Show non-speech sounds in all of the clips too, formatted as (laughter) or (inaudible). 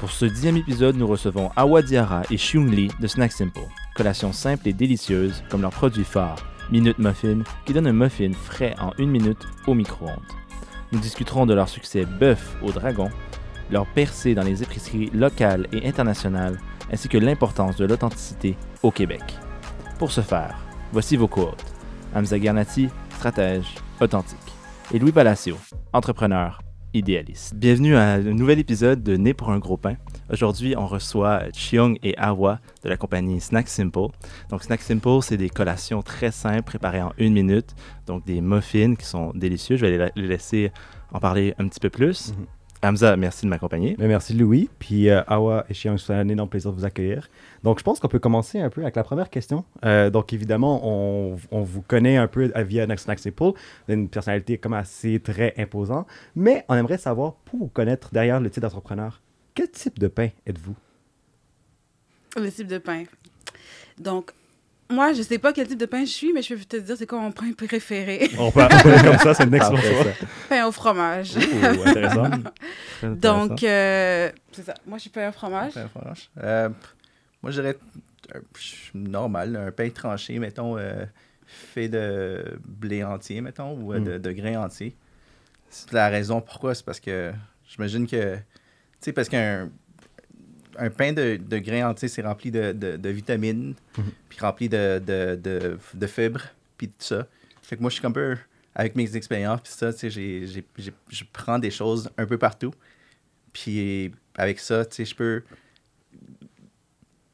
Pour ce dixième épisode, nous recevons Awa Diarra et Xiong Li de Snack Simple, collation simple et délicieuse comme leur produit phare, Minute Muffin, qui donne un muffin frais en une minute au micro-ondes. Nous discuterons de leur succès bœuf au dragon, leur percée dans les épiceries locales et internationales, ainsi que l'importance de l'authenticité au Québec. Pour ce faire, voici vos co-hôtes. Hamza Garnati, stratège, authentique, et Louis Palacio, entrepreneur, idéaliste. Bienvenue à un nouvel épisode de Né pour un gros pain. Aujourd'hui, on reçoit Chiong et Awa de la compagnie Snack Simple. Donc, Snack Simple, c'est des collations très simples préparées en une minute. Donc, des muffins qui sont délicieux. Je vais les laisser en parler un petit peu plus. Mhm. Hamza, merci de m'accompagner. Merci Louis, puis euh, Awa et Chiang, c'est un énorme plaisir de vous accueillir. Donc je pense qu'on peut commencer un peu avec la première question. Euh, donc évidemment, on, on vous connaît un peu via Simple, vous avez une personnalité comme assez très imposante, mais on aimerait savoir, pour vous connaître derrière le titre d'entrepreneur, quel type de pain êtes-vous? Le type de pain. Donc, moi, je sais pas quel type de pain je suis, mais je peux te dire c'est quoi mon pain préféré. On peut appeler comme ça, c'est une excellente Parfait, chose. pain au fromage. Ouh, intéressant. (laughs) Donc, euh, c'est ça. Moi, je suis pain au fromage. Pain franche. Euh, moi, je dirais un- normal, un pain tranché, mettons, euh, fait de blé entier, mettons, ou euh, Mm. de, de grains entiers. C'est la raison pourquoi, c'est parce que j'imagine que, tu sais, parce qu'un un pain de, de grains entiers, c'est rempli de, de- de vitamines, Mhm. puis rempli de, de, de, de fibres, puis tout ça. Fait que moi, je suis un peu, avec mes expériences, puis ça, tu sais, j'ai- j'ai- j'ai- je prends des choses un peu partout. Puis avec ça, tu sais, je peux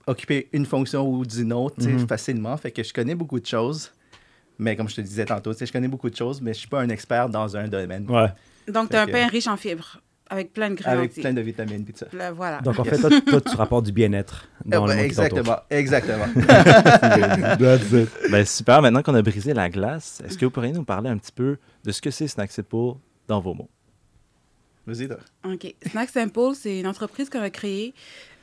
occuper une fonction ou d'une autre, tu sais, Mhm. facilement. Fait que je connais beaucoup de choses. Mais comme je te disais tantôt, tu sais, je connais beaucoup de choses, mais je suis pas un expert dans un domaine. Ouais. Donc, tu as un que- pain riche en fibres, avec plein de grains Avec plein de vitamines puis tout ça. Là, voilà. Donc en fait, toi, toi, tu rapportes du bien-être dans le monde qui t'entoure. exactement, exactement. (laughs) That's it. Ben, super, maintenant qu'on a brisé la glace, est-ce que vous pourriez nous parler un petit peu de ce que c'est Snack Simple dans vos mots? Vas-y, toi. OK. Snack Simple, c'est une entreprise qu'on a créée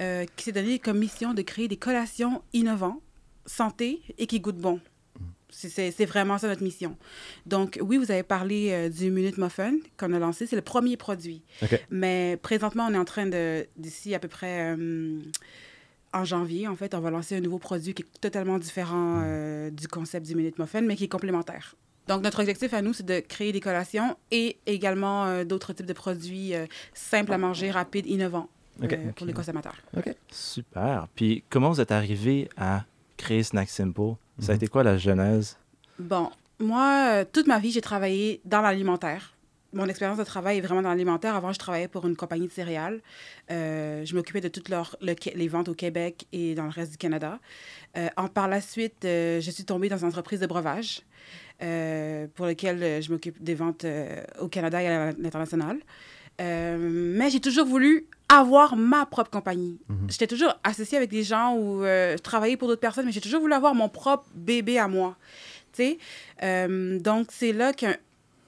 euh, qui s'est donnée comme mission de créer des collations innovantes, santé et qui goûtent bon. C'est- vraiment ça notre mission. Donc, oui, vous avez parlé euh, du Minute Muffin qu'on a lancé. C'est le premier produit. Mais présentement, on est en train de, d'ici à peu près euh, en janvier, en fait, on va lancer un nouveau produit qui est totalement différent euh, du concept du Minute Muffin, mais qui est complémentaire. Donc, notre objectif à nous, c'est de créer des collations et également d'autres types de produits simples à manger, rapides, innovants pour les consommateurs. OK. Super. Puis comment vous êtes arrivé à créer Snack Simple? Ça a Mhm. été quoi la genèse? Bon, moi, euh, toute ma vie, j'ai travaillé dans l'alimentaire. Mon expérience de travail est vraiment dans l'alimentaire. Avant, je travaillais pour une compagnie de céréales. Euh, je m'occupais de toutes le- les ventes au Québec et dans le reste du Canada. Euh, en, par la suite, euh, je suis tombée dans une entreprise de breuvage euh, pour laquelle je m'occupe des ventes euh, au Canada et à l'international. Euh, mais j'ai toujours voulu avoir ma propre compagnie. Mhm. J'étais toujours associée avec des gens ou euh, pour d'autres personnes, mais j'ai toujours voulu avoir mon propre bébé à moi. Tu sais? Euh, donc, c'est là que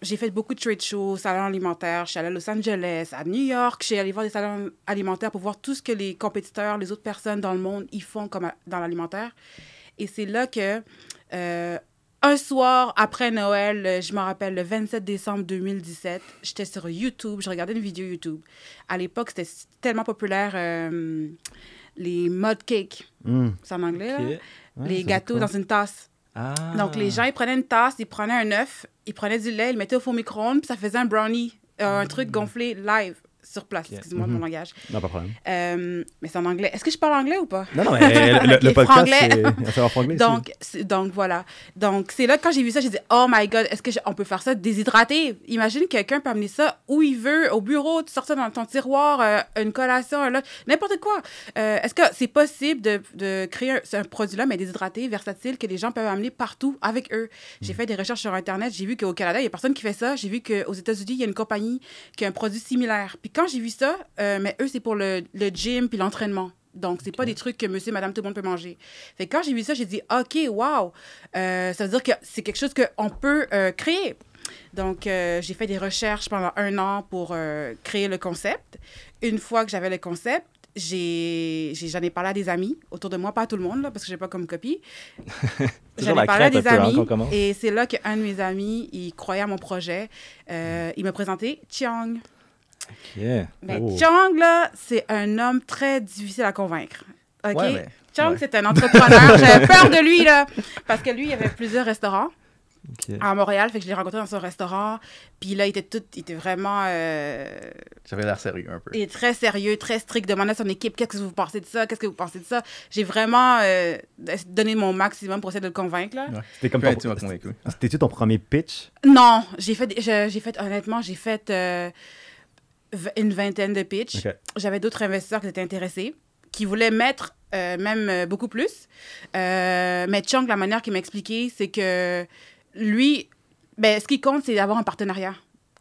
j'ai fait beaucoup de trade shows, salons alimentaires. Je suis allée à Los Angeles, à New York. Je suis allée voir des salons alimentaires pour voir tout ce que les compétiteurs, les autres personnes dans le monde, ils font comme à- dans l'alimentaire. Et c'est là que, euh, un soir après Noël, euh, je me rappelle, le 27 décembre 2017, j'étais sur YouTube, je regardais une vidéo YouTube. À l'époque, c'était tellement populaire, euh, les mud cakes. Mm. C'est en anglais? Ouais, les gâteaux dans une tasse. Ah. Donc, les gens, ils prenaient une tasse, ils prenaient un œuf, ils prenaient du lait, ils le mettaient au four micro-ondes, puis ça faisait un brownie, euh, un truc gonflé live sur place. Ok. Excuse-moi de Mhm. mon langage. Non, pas de problème. Euh, mais c'est en anglais. Est-ce que je parle anglais ou pas? Non, non, (laughs) mais le, le Ok, podcast, c'est en franglais. Donc, donc voilà. Donc, c'est là que quand j'ai vu ça, j'ai dit, oh my God, est-ce qu'on peut faire ça déshydraté? Imagine quelqu'un peut amener ça où il veut, au bureau, tu sors ça dans ton tiroir, euh, une collation, un lunch, n'importe quoi. Euh, est-ce que c'est possible de, de créer un, produit-là, mais déshydraté, versatile, que les gens peuvent amener partout avec eux? J'ai fait des recherches sur Internet, j'ai vu qu'au Canada, il n'y a personne qui fait ça. J'ai vu qu'aux États-Unis, il y a une compagnie qui a un produit similaire. Puis quand j'ai vu ça, euh, mais eux, c'est pour le, le gym puis l'entraînement. Donc, c'est pas des trucs que monsieur, madame, tout le monde peut manger. Fait que quand j'ai vu ça, j'ai dit, OK, wow, euh, ça veut dire que c'est quelque chose qu'on peut euh, créer. Donc, euh, j'ai fait des recherches pendant un an pour créer le concept. Une fois que j'avais le concept, j'ai, j'en ai parlé à des amis autour de moi, pas à tout le monde, là, parce que j'ai pas comme copie. (laughs) J'en ai parlé à des hein, amis. et c'est là qu'un de mes amis, il croyait à mon projet. Euh, il m'a présenté Chiang. Yeah. Mais Oh. Là, c'est un homme très difficile à convaincre. OK? Ouais, mais- ouais. c'est un entrepreneur. (laughs) J'avais peur de lui, là. Parce que lui, il avait plusieurs restaurants à Montréal. Fait que je l'ai rencontré dans son restaurant. Puis là, il était tout... Il était vraiment... euh, J'avais l'air sérieux un peu. il est très sérieux, très strict. Demandait à son équipe qu'est-ce que vous pensez de ça, qu'est-ce que vous pensez de ça? J'ai vraiment euh, donné mon maximum pour essayer de le convaincre. Là. Ouais. C'était comme Puis, ton- tu m'as convaincu. C'était-tu ton premier pitch? Non, j'ai fait, j'ai fait, honnêtement, j'ai fait euh, une vingtaine de pitchs. J'avais d'autres investisseurs qui étaient intéressés, qui voulaient mettre euh, même euh, beaucoup plus. Euh, mais Chang, la manière qu'il m'a expliqué, c'est que lui, ben, ce qui compte, c'est d'avoir un partenariat.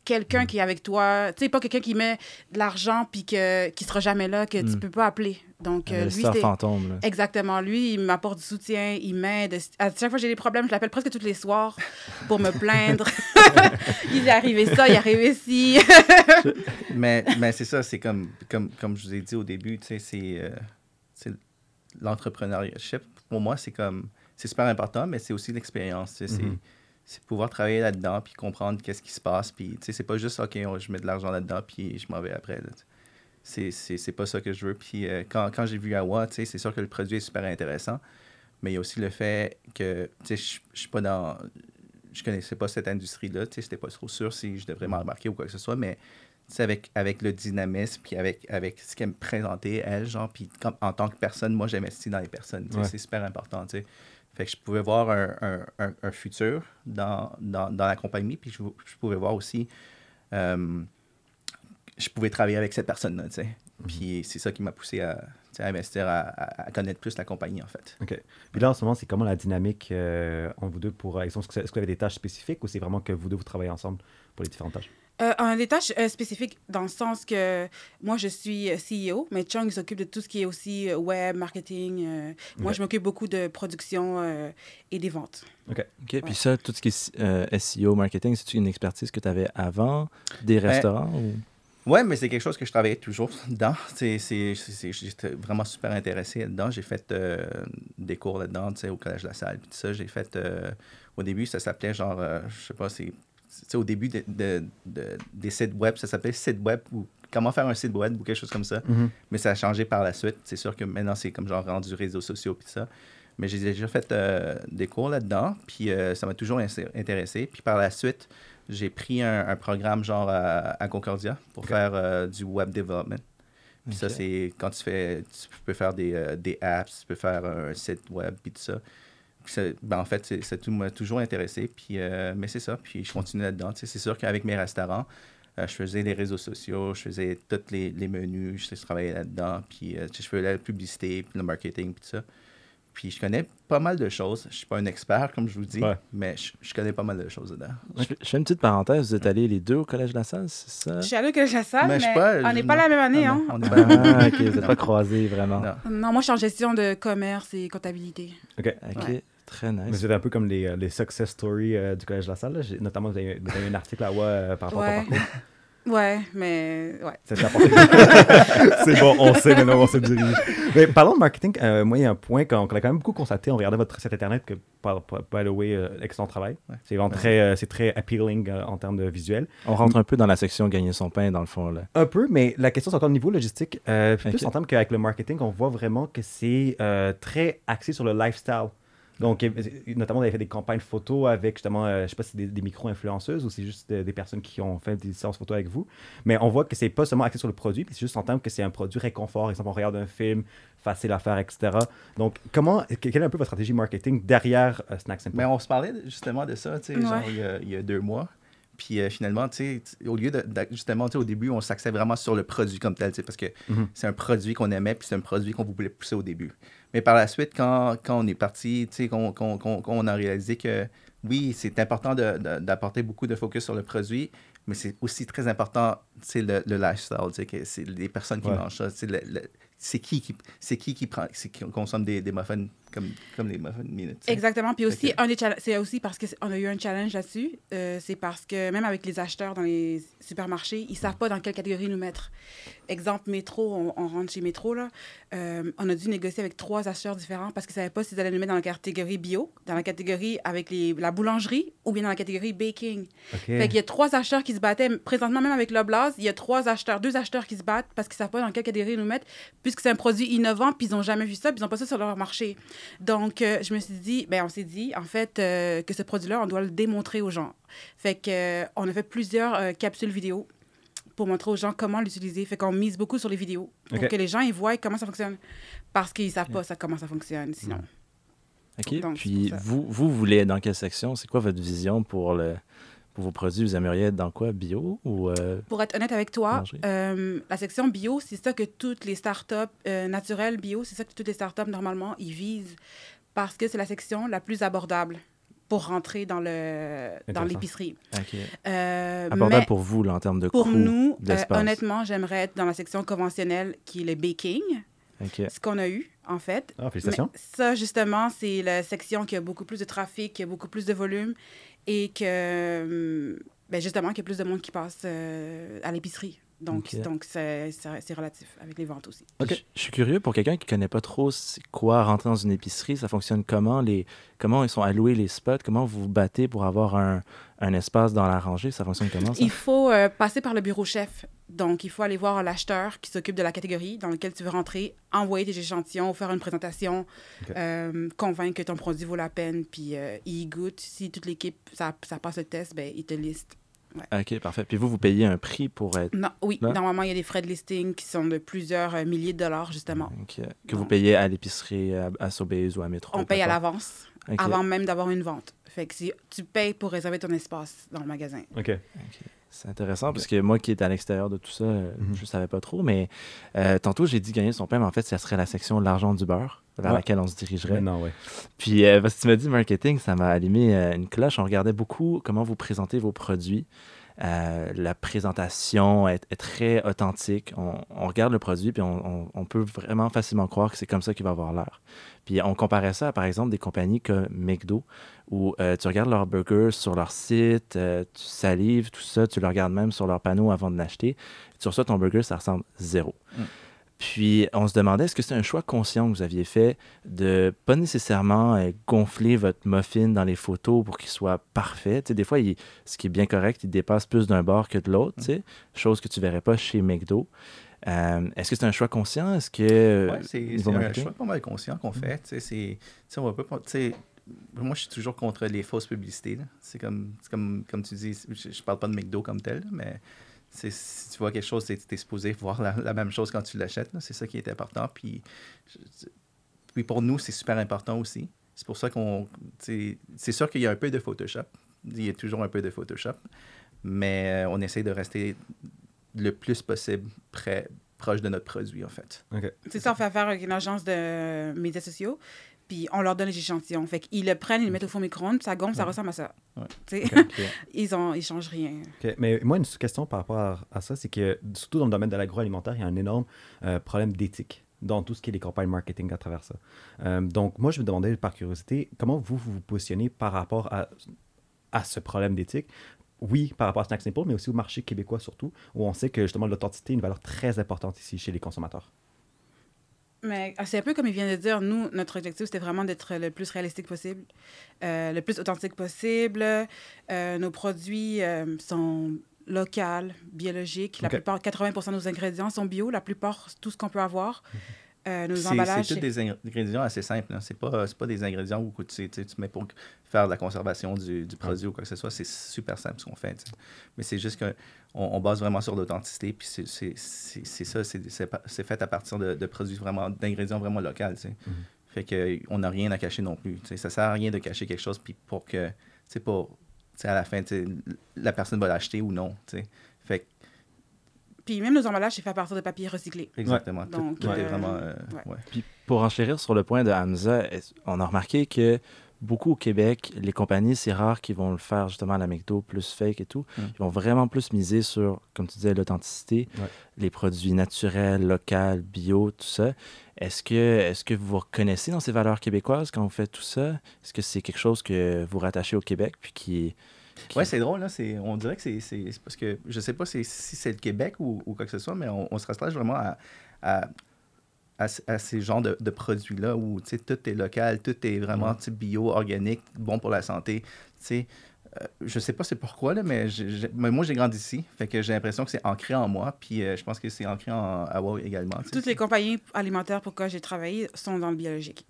Quelqu'un qui est avec toi, tu sais, pas quelqu'un qui met de l'argent puis que, qui sera jamais là, que tu Mm. peux pas appeler. Donc, Un euh, lui, fantôme. Là. Exactement. Lui, il m'apporte du soutien, il m'aide. À chaque fois que j'ai des problèmes, je l'appelle presque tous les soirs pour me plaindre. (laughs) il est arrivé ça, il est arrivé ci. (laughs) mais mais c'est ça, c'est comme, comme, comme je vous ai dit au début, tu sais, c'est euh, c'est l'entrepreneuriat. Pour moi, c'est comme, c'est super important, mais c'est aussi l'expérience. c'est- Mhm. C'est pouvoir travailler là-dedans, puis comprendre qu'est-ce qui se passe. Puis, tu sais, c'est pas juste, OK, je mets de l'argent là-dedans, puis je m'en vais après. C'est- pas ça que je veux. Puis, euh, quand, quand j'ai vu Awa, tu sais, c'est sûr que le produit est super intéressant, mais il y a aussi le fait que, tu sais, je suis pas dans... Je connaissais pas cette industrie-là, tu sais, j'étais pas trop sûr si je devrais m'embarquer ou quoi que ce soit, mais tu sais, avec, avec le dynamisme, puis avec, avec ce qu'elle me présentait, elle, genre, puis comme, en tant que personne, moi, j'investis dans les personnes, Ouais. c'est super important, tu sais. Fait que je pouvais voir un, un, un, un futur dans, dans, dans la compagnie, puis je, je pouvais voir aussi, euh, je pouvais travailler avec cette personne-là, tu sais. Puis c'est ça qui m'a poussé à, à investir, à, à- connaître plus la compagnie, en fait. OK. Puis là, en ce moment, c'est comment la dynamique euh, entre vous deux pour... Est-ce que, est-ce que vous avez des tâches spécifiques ou c'est vraiment que vous deux, vous travaillez ensemble pour les différentes tâches? Euh, a des tâches euh, spécifiques dans le sens que moi, je suis euh, CEO, mais Chung il s'occupe de tout ce qui est aussi web, marketing. euh, Moi, je m'occupe beaucoup de production euh, et des ventes. OK. OK. Puis ça, tout ce qui est euh, SEO, marketing, c'est une expertise que tu avais avant? Des Ben, restaurants? ou- Ouais, mais c'est quelque chose que je travaillais toujours (laughs) dedans. C'est, c'est, c'est- c'est- j'étais vraiment super intéressé là-dedans. J'ai fait euh, des cours là-dedans, tu sais, au Collège de la Salle. Puis tout ça, j'ai fait... euh, au début, ça s'appelait genre... euh, je sais pas, c'est... Au début de, de- de- des sites web, ça s'appelait site web ou comment faire un site web ou quelque chose comme ça. Mhm. Mais ça a changé par la suite. C'est sûr que maintenant, c'est comme genre rendu réseaux sociaux puis tout ça. Mais j'ai déjà fait euh, des cours là-dedans, puis euh, ça m'a toujours intéressé. Puis par la suite, j'ai pris un, un programme genre à, à Concordia pour faire euh, du web development. Puis ça, c'est quand tu fais, tu peux faire des, des apps, tu peux faire un site web, puis tout ça. Ben, en fait, c'est- ça tout- m'a toujours intéressé. Puis, euh, mais c'est ça, puis je continue là-dedans. C'est sûr qu'avec mes restaurants, euh, je faisais les réseaux sociaux, je faisais tous les, les menus, je, je travaillais là-dedans, puis euh, je faisais la publicité, puis le marketing, puis tout ça. Puis je connais pas mal de choses. Je suis pas un expert, comme je vous dis, Ouais. mais je, je connais pas mal de choses dedans. Je, fais- je fais une petite parenthèse. Vous êtes allés les deux au Collège de la Salle, c'est ça? Je suis allée au Collège de la Salle, Mais mais, je sais pas, on je- n'est pas la même année. Ah, hein? non, on est pas- Ah, OK. Vous n'êtes pas croisés, vraiment. Non. Non, moi, je suis en gestion de commerce et comptabilité. OK. OK. Ouais. Très Mais nice. c'est un peu comme les, euh, les success stories euh, du Collège de la Salle. là. Notamment, vous avez, vous avez un article à WA euh, par rapport à ton Ouais. parcours. (laughs) Ouais, mais ouais. Apporté- (laughs) c'est bon, on sait maintenant on se dirige. Mais parlons de marketing. euh, moi, il y a un point qu'on qu'on a quand même beaucoup constaté. On regardait votre site internet, que, par, par- by the way, euh, excellent travail. Ouais. C'est vraiment très, euh, c'est très appealing euh, en termes de visuel. On rentre un peu dans la section gagner son pain, dans le fond. Là. Un peu, mais la question, c'est encore au niveau logistique. Euh, Plus Ok. en termes qu'avec le marketing, on voit vraiment que c'est euh, très axé sur le lifestyle. Donc, notamment, vous avez fait des campagnes photos avec justement, euh, je sais pas si c'est des, des micro-influenceuses ou c'est juste euh, des personnes qui ont fait des séances photos avec vous. Mais on voit que c'est pas seulement axé sur le produit, puis c'est juste en termes que c'est un produit réconfort. Par exemple, on regarde un film, facile à faire, etc. Donc, comment, quelle est un peu votre stratégie marketing derrière euh, Snack Simple? Mais on se parlait justement de ça, tu sais, Ouais. il y, a, il y a deux mois. Puis euh, finalement, tu sais, au lieu de, de- justement, tu sais, au début, on s'axait vraiment sur le produit comme tel, tu sais, parce que Mhm. c'est un produit qu'on aimait, puis c'est un produit qu'on voulait pousser au début. Mais par la suite, quand, quand on est parti, qu'on qu'on- qu'on- qu'on a réalisé que oui, c'est important de- de- d'apporter beaucoup de focus sur le produit, mais c'est aussi très important, le, le lifestyle, que c'est les personnes qui Ouais. mangent ça, le- c'est qui qui c'est qui qui prend c'est qui consomme des, des muffins comme comme les muffins minutes. tu sais. Exactement. Puis aussi, un des c'est aussi parce qu'on a eu un challenge là-dessus. euh, c'est parce que même avec les acheteurs dans les supermarchés, ils savent pas dans quelle catégorie nous mettre. Exemple, métro, on, on rentre chez métro, là. euh, on a dû négocier avec trois acheteurs différents parce qu'ils savaient pas s'ils allaient nous mettre dans la catégorie bio, dans la catégorie avec les, la boulangerie ou bien dans la catégorie baking. OK. Fait qu'il y a trois acheteurs qui se battaient. Présentement, même avec l'Oblast, il y a trois acheteurs, deux acheteurs qui se battent parce qu'ils savent pas dans quelle catégorie nous mettre, puisque c'est un produit innovant, puis ils ont jamais vu ça, puis ils ont pas ça sur leur marché. Donc, euh, je me suis dit, ben, on s'est dit, en fait, euh, que ce produit-là, on doit le démontrer aux gens. Fait que, euh, on a fait plusieurs capsules vidéo pour montrer aux gens comment l'utiliser. Fait qu'on mise beaucoup sur les vidéos pour que les gens ils voient comment ça fonctionne. Parce qu'ils savent pas ça, comment ça fonctionne, sinon. OK. Donc, Puis vous, vous voulez être dans quelle section? C'est quoi votre vision pour, le, pour vos produits? Vous aimeriez être dans quoi? Bio ou... euh, Pour être honnête avec toi, euh, la section bio, c'est ça que toutes les startups euh, naturelles bio, c'est ça que toutes les startups normalement ils visent parce que c'est la section la plus abordable pour rentrer dans le dans l'épicerie. Euh, Abordable mais pour vous, là, en termes de pour coût, nous, euh, honnêtement, j'aimerais être dans la section conventionnelle qui est le baking, ce qu'on a eu en fait. Ah, félicitations. Mais ça, justement, c'est la section qui a beaucoup plus de trafic, qui a beaucoup plus de volume et que, hum, ben justement, qu'il y a plus de monde qui passe euh, à l'épicerie. Donc, donc c'est c'est- c'est relatif avec les ventes aussi. Je, je suis curieux pour quelqu'un qui connaît pas trop c'est quoi rentrer dans une épicerie, ça fonctionne comment les comment ils sont alloués les spots, comment vous vous battez pour avoir un, un espace dans la rangée, ça fonctionne comment ça? Il faut euh, passer par le bureau chef. Donc, il faut aller voir l'acheteur qui s'occupe de la catégorie dans laquelle tu veux rentrer, envoyer tes échantillons, faire une présentation, euh, convaincre que ton produit vaut la peine, puis euh, il goûte. Si toute l'équipe, ça, ça passe le test, ben, il te liste. OK, parfait. Puis vous vous payez un prix pour être Non, oui, Là? normalement, il y a des frais de listing qui sont de plusieurs euh, milliers de dollars, justement. OK, que vous payez à l'épicerie à, à Sobeys ou à Métro. On paye à l'avance, avant même d'avoir une vente. Fait que si tu payes pour réserver ton espace dans le magasin. OK. C'est intéressant parce que moi qui est à l'extérieur de tout ça, Mhm. je savais pas trop, mais euh, tantôt j'ai dit gagner son pain, mais en fait, ça serait la section l'argent du beurre vers Ouais. laquelle on se dirigerait. Ouais. Puis, euh, parce que tu m'as dit marketing, ça m'a allumé euh, une cloche. On regardait beaucoup comment vous présentez vos produits. Euh, la présentation est, très authentique. On, regarde le produit, puis on, peut vraiment facilement croire que c'est comme ça qu'il va avoir l'air. Puis, on comparait ça à, par exemple, des compagnies comme McDo, où euh, tu regardes leurs burgers sur leur site, euh, tu salives, tout ça, tu le regardes même sur leur panneau avant de l'acheter. Tu reçois ton burger, ça ressemble zéro. Mm. Puis on se demandait, est-ce que c'est un choix conscient que vous aviez fait de pas nécessairement euh, gonfler votre muffin dans les photos pour qu'il soit parfait? Des fois, il- ce qui est bien correct, il dépasse plus d'un bord que de l'autre, sais, chose que tu verrais pas chez McDo. Euh, est-ce que c'est un choix conscient? Est-ce que... Ouais, c'est un choix pas mal conscient qu'on fait. On va pas. moi, je suis toujours contre les fausses publicités. C'est comme, comme, comme tu dis, je, je parle pas de McDo comme tel, mais si tu vois quelque chose, tu es supposé voir la, la même chose quand tu l'achètes. là. C'est ça qui est important. Puis, je- puis pour nous, c'est super important aussi. C'est pour ça qu'on. tu C'est sûr qu'il y a un peu de Photoshop. Il y a toujours un peu de Photoshop. Mais euh, on essaie de rester le plus possible près, proche de notre produit, en fait. OK. C'est ça, on fait affaire avec une agence de médias sociaux, puis on leur donne les échantillons. Fait qu'ils le prennent, ils le mettent au four micro-ondes, puis ça gonfle, ça ressemble à ça. Ouais. Tu sais, Ok. (laughs) ils ont, ils changent rien. Mais moi, une question par rapport à, à ça, c'est que surtout dans le domaine de l'agroalimentaire, il y a un énorme euh, problème d'éthique dans tout ce qui est les campagnes marketing à travers ça. Euh, donc, moi, je me demandais par curiosité, comment vous vous, vous positionnez par rapport à, à ce problème d'éthique? Oui, par rapport à Snack Simple, mais aussi au marché québécois surtout, où on sait que justement l'authenticité est une valeur très importante ici chez les consommateurs. Mais ah, c'est un peu comme il vient de dire, nous, notre objectif, c'était vraiment d'être le plus réalistique possible, euh, le plus authentique possible. Euh, nos produits euh, sont locaux, biologiques. La Ok. plupart, 80% de nos ingrédients sont bio. La plupart, tout ce qu'on peut avoir. Euh, nos C'est emballages. c'est tous des ing- ingrédients assez simples. là. C'est pas, c'est pas des ingrédients où tu, mets pour faire de la conservation du, du produit ou quoi que ce soit. C'est super simple ce qu'on fait. Mais c'est juste qu'on on base vraiment sur l'authenticité. Puis c'est- c'est c'est- c'est ça, c'est fait à partir de, de produits vraiment, d'ingrédients vraiment locaux. sais. Mhm. Fait que on n'a rien à cacher non plus. tu sais. Ça sert à rien de cacher quelque chose puis pour que, c'est à la fin, la personne va l'acheter ou non. Puis même nos emballages, c'est fait à partir de papier recyclé. exactement. Donc, tout euh, vraiment. euh, ouais. ouais. Puis pour enchérir sur le point de Hamza, on a remarqué que beaucoup au Québec, les compagnies, c'est rare qu'ils vont le faire justement à la McDo, plus fake et tout. Mm. Ils vont vraiment plus miser sur, comme tu disais, l'authenticité, Ouais. les produits naturels, locaux, bio, tout ça. Est-ce que, est que vous vous reconnaissez dans ces valeurs québécoises quand vous faites tout ça? Est-ce que c'est quelque chose que vous rattachez au Québec puis qui, qui- Ouais, c'est drôle, là. c'est- On dirait que c'est parce que je sais pas si, c'est le Québec ou, ou quoi que ce soit, mais on, on se rattache vraiment à, à, à, ce- à ces genres de, de produits-là où tout est local, tout est vraiment bio, organique, bon pour la santé. Sais, euh, je sais pas c'est pourquoi, là, mais, mais moi, j'ai grandi ici. Fait que j'ai l'impression que c'est ancré en moi. Puis euh, je pense que c'est ancré en, WOW également. Toutes les compagnies alimentaires pour quoi j'ai travaillé sont dans le biologique.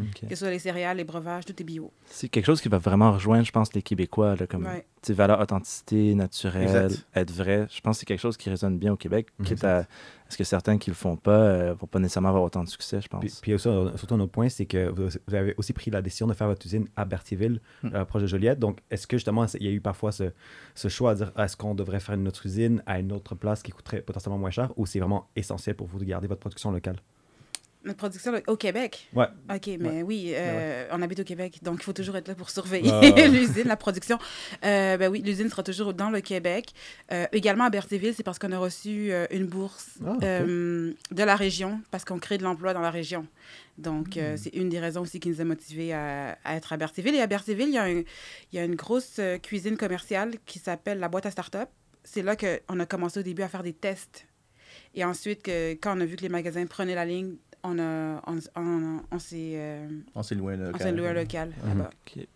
Ok. Que ce soit les céréales, les breuvages, tout est bio. C'est quelque chose qui va vraiment rejoindre, je pense, les Québécois, là, comme Ouais. valeur authenticité, naturelle, Exact. être vrai. Je pense que c'est quelque chose qui résonne bien au Québec. Quitte à est-ce que certains qui le font pas euh, vont pas nécessairement avoir autant de succès, je pense. Puis, puis aussi, surtout un autre point, c'est que vous, avez aussi pris la décision de faire votre usine à Berthierville, Hmm. euh, proche de Joliette. Donc, est-ce que justement, il y a eu parfois ce, ce choix à dire est-ce qu'on devrait faire une autre usine à une autre place qui coûterait potentiellement moins cher ou c'est vraiment essentiel pour vous de garder votre production locale? Notre production au Québec. Ouais. OK, mais oui, euh, on habite au Québec, donc il faut toujours être là pour surveiller (laughs) l'usine, la production. Euh, ben oui, l'usine sera toujours dans le Québec. Euh, également à Berthierville, c'est parce qu'on a reçu une bourse Ah, de la région, parce qu'on crée de l'emploi dans la région. Donc, Hmm. c'est une des raisons aussi qui nous a motivés à, à être à Berthierville. Et à Berthierville, il y a, un- il y a une grosse cuisine commerciale qui s'appelle la boîte à start-up. C'est là qu'on a commencé au début à faire des tests. Et ensuite, que, quand on a vu que les magasins prenaient la ligne, on, a, on, on, on s'est euh, On s'est loué un on local. s'est loué un local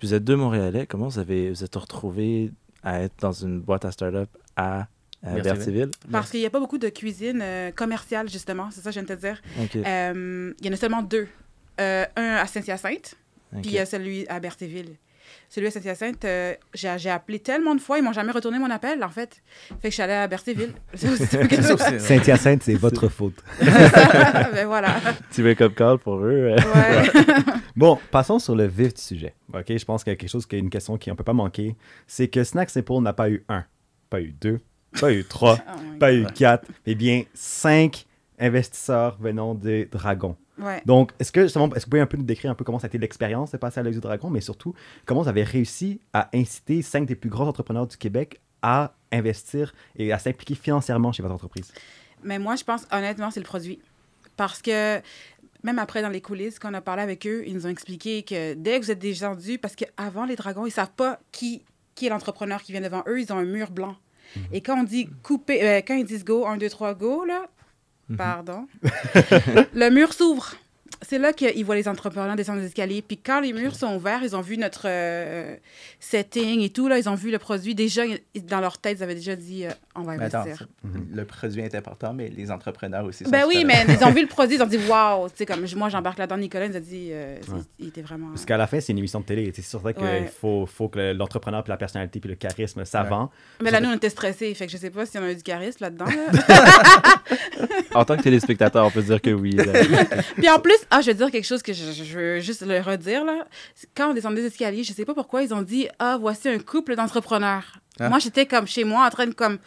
Vous êtes deux Montréalais. Comment vous avez vous êtes retrouvés à être dans une boîte à start-up à, à Berthierville. Parce qu'il n'y a pas beaucoup de cuisine euh, commerciale, justement. C'est ça que je viens de te dire. Euh, il y en a seulement deux. Euh, un à Saint-Hyacinthe, puis il y a celui à Berthierville. Celui à Saint-Hyacinthe, euh, j'ai j'ai appelé tellement de fois, ils m'ont jamais retourné mon appel, en fait. Fait que je suis allée à Berthierville. (laughs) Saint-Hyacinthe, c'est (laughs) votre faute. (laughs) ben voilà. Petit wake-up call pour eux. euh. Ouais. Bon, passons sur le vif du sujet. OK, je pense qu'il y a quelque chose qui est une question qui ne peut pas manquer. C'est que Snack Simple n'a pas eu un, pas eu deux, pas eu trois, Oh pas eu quatre, mais bien cinq investisseurs venant des Dragons. Ouais. Donc, est-ce que, justement, est-ce que vous pouvez un peu nous décrire un peu comment ça a été l'expérience de passer à l'œil du dragon, mais surtout, comment vous avez réussi à inciter cinq des plus grands entrepreneurs du Québec à investir et à s'impliquer financièrement chez votre entreprise? Mais moi, je pense, honnêtement, c'est le produit. Parce que même après, dans les coulisses, quand on a parlé avec eux, ils nous ont expliqué que dès que vous êtes descendu, parce qu'avant, les dragons, ils savent pas qui, qui est l'entrepreneur qui vient devant eux, ils ont un mur blanc. Et quand on dit couper, euh, quand ils disent go, 1, 2, 3, go, là, pardon, (laughs) le mur s'ouvre. C'est là qu'ils voient les entrepreneurs descendre les escaliers. Puis quand les murs sont ouverts, ils ont vu notre euh, setting et tout. Là, ils ont vu le produit. Déjà, dans leur tête, ils avaient déjà dit euh, on va Mais attends, investir. c'est- le produit est important, mais les entrepreneurs aussi sont Ben oui, mais ils ont vu le (laughs) produit, ils ont dit waouh. Tu sais, comme moi, j'embarque là-dedans. Nicolas nous a dit euh, Ouais. il était vraiment. Parce qu'à la fin, c'est une émission de télé. C'est sûr qu'il Ouais. faut, faut que l'entrepreneur, puis la personnalité, puis le charisme, ça Ouais. vend. Mais là, nous, on était stressés. Fait que je sais pas si on a eu du charisme là-dedans. là. (laughs) En tant que téléspectateur, on peut dire que oui. là. Puis en plus, ah, je vais dire quelque chose que je, je veux juste le redire. là. Quand on descendait des escaliers, je sais pas pourquoi, ils ont dit Ah, voici un couple d'entrepreneurs. Hein? Moi, j'étais comme chez moi en train de comme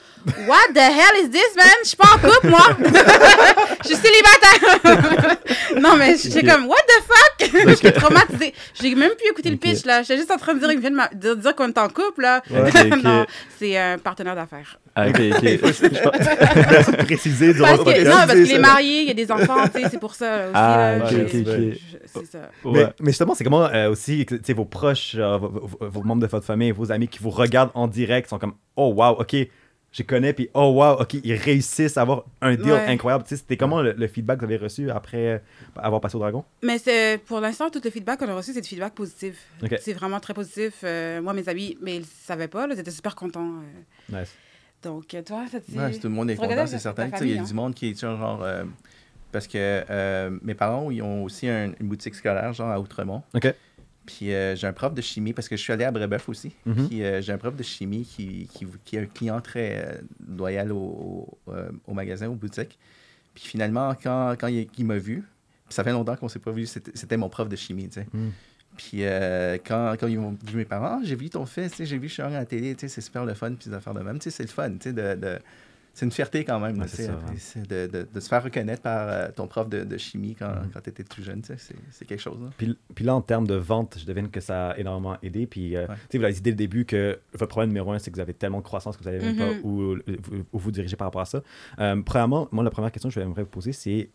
What the hell is this, man? Je suis pas en couple, moi. (laughs) Je suis célibataire. (laughs) non, mais j'étais comme What the fuck? (laughs) J'étais traumatisée. J'ai même pu écouter le pitch, là. J'étais juste en train de dire, de dire qu'on est en couple, là. Ouais, ok, ok. non, c'est un partenaire d'affaires. Ah, ok, ok. (laughs) Merci de (laughs) préciser. Parce que, non, parce qu'il est marié, il y a des enfants, c'est pour ça aussi. Ah, là, ok, je- ok, je- ok. je- C'est ça. Mais, Ouais. mais justement, c'est comment euh, aussi que, tu sais, vos proches, euh, vos, membres de votre famille, vos amis qui vous regardent en direct sont comme Oh wow, ok, je connais, puis oh wow, ok, ils réussissent à avoir un deal Ouais. incroyable. Tu sais, C'était comment le, le feedback que vous avez reçu après euh, avoir passé au dragon? Mais c'est pour l'instant, tout le feedback qu'on a reçu, c'est du feedback positif. C'est vraiment très positif. Euh, moi, mes amis, mais ils ne savaient pas, là, ils étaient super contents. euh. Nice. Donc, euh, toi, ça te dit. Ouais, tout le monde est content, c'est ta- ta certain. Tu sais, Il y a du monde qui est genre. euh, parce que euh, mes parents, ils ont aussi un- une boutique scolaire, genre à Outremont. Ok. Puis euh, j'ai un prof de chimie, parce que je suis allé à Brébeuf aussi. Mhm. Puis euh, j'ai un prof de chimie qui, qui, qui est un client très euh, loyal au, au, euh, au magasin, aux boutiques. Puis finalement, quand, quand il, il m'a vu, ça fait longtemps qu'on s'est pas vu, c'était c'était mon prof de chimie, tu sais. Mm. Puis euh, quand, quand ils m'ont vu mes parents, Ah, j'ai vu ton fils, tu sais, j'ai vu Sharon à la télé, tu sais, c'est super le fun, puis des affaires de même, tu sais, c'est le fun, tu sais, de, de, c'est une fierté quand même Ouais, là, ça, de, de- de se faire reconnaître par euh, ton prof de, de chimie quand, Mhm. quand tu étais tout jeune. tu sais, C'est quelque chose. Puis, puis là, en termes de vente, je devine que ça a énormément aidé. Puis, euh, Ouais. vous l'avez dit dès le début que votre problème numéro un, c'est que vous avez tellement de croissance que vous savez même pas Mhm. où, où- où vous dirigez par rapport à ça. Euh, premièrement, moi, la première question que je voudrais vous poser, c'est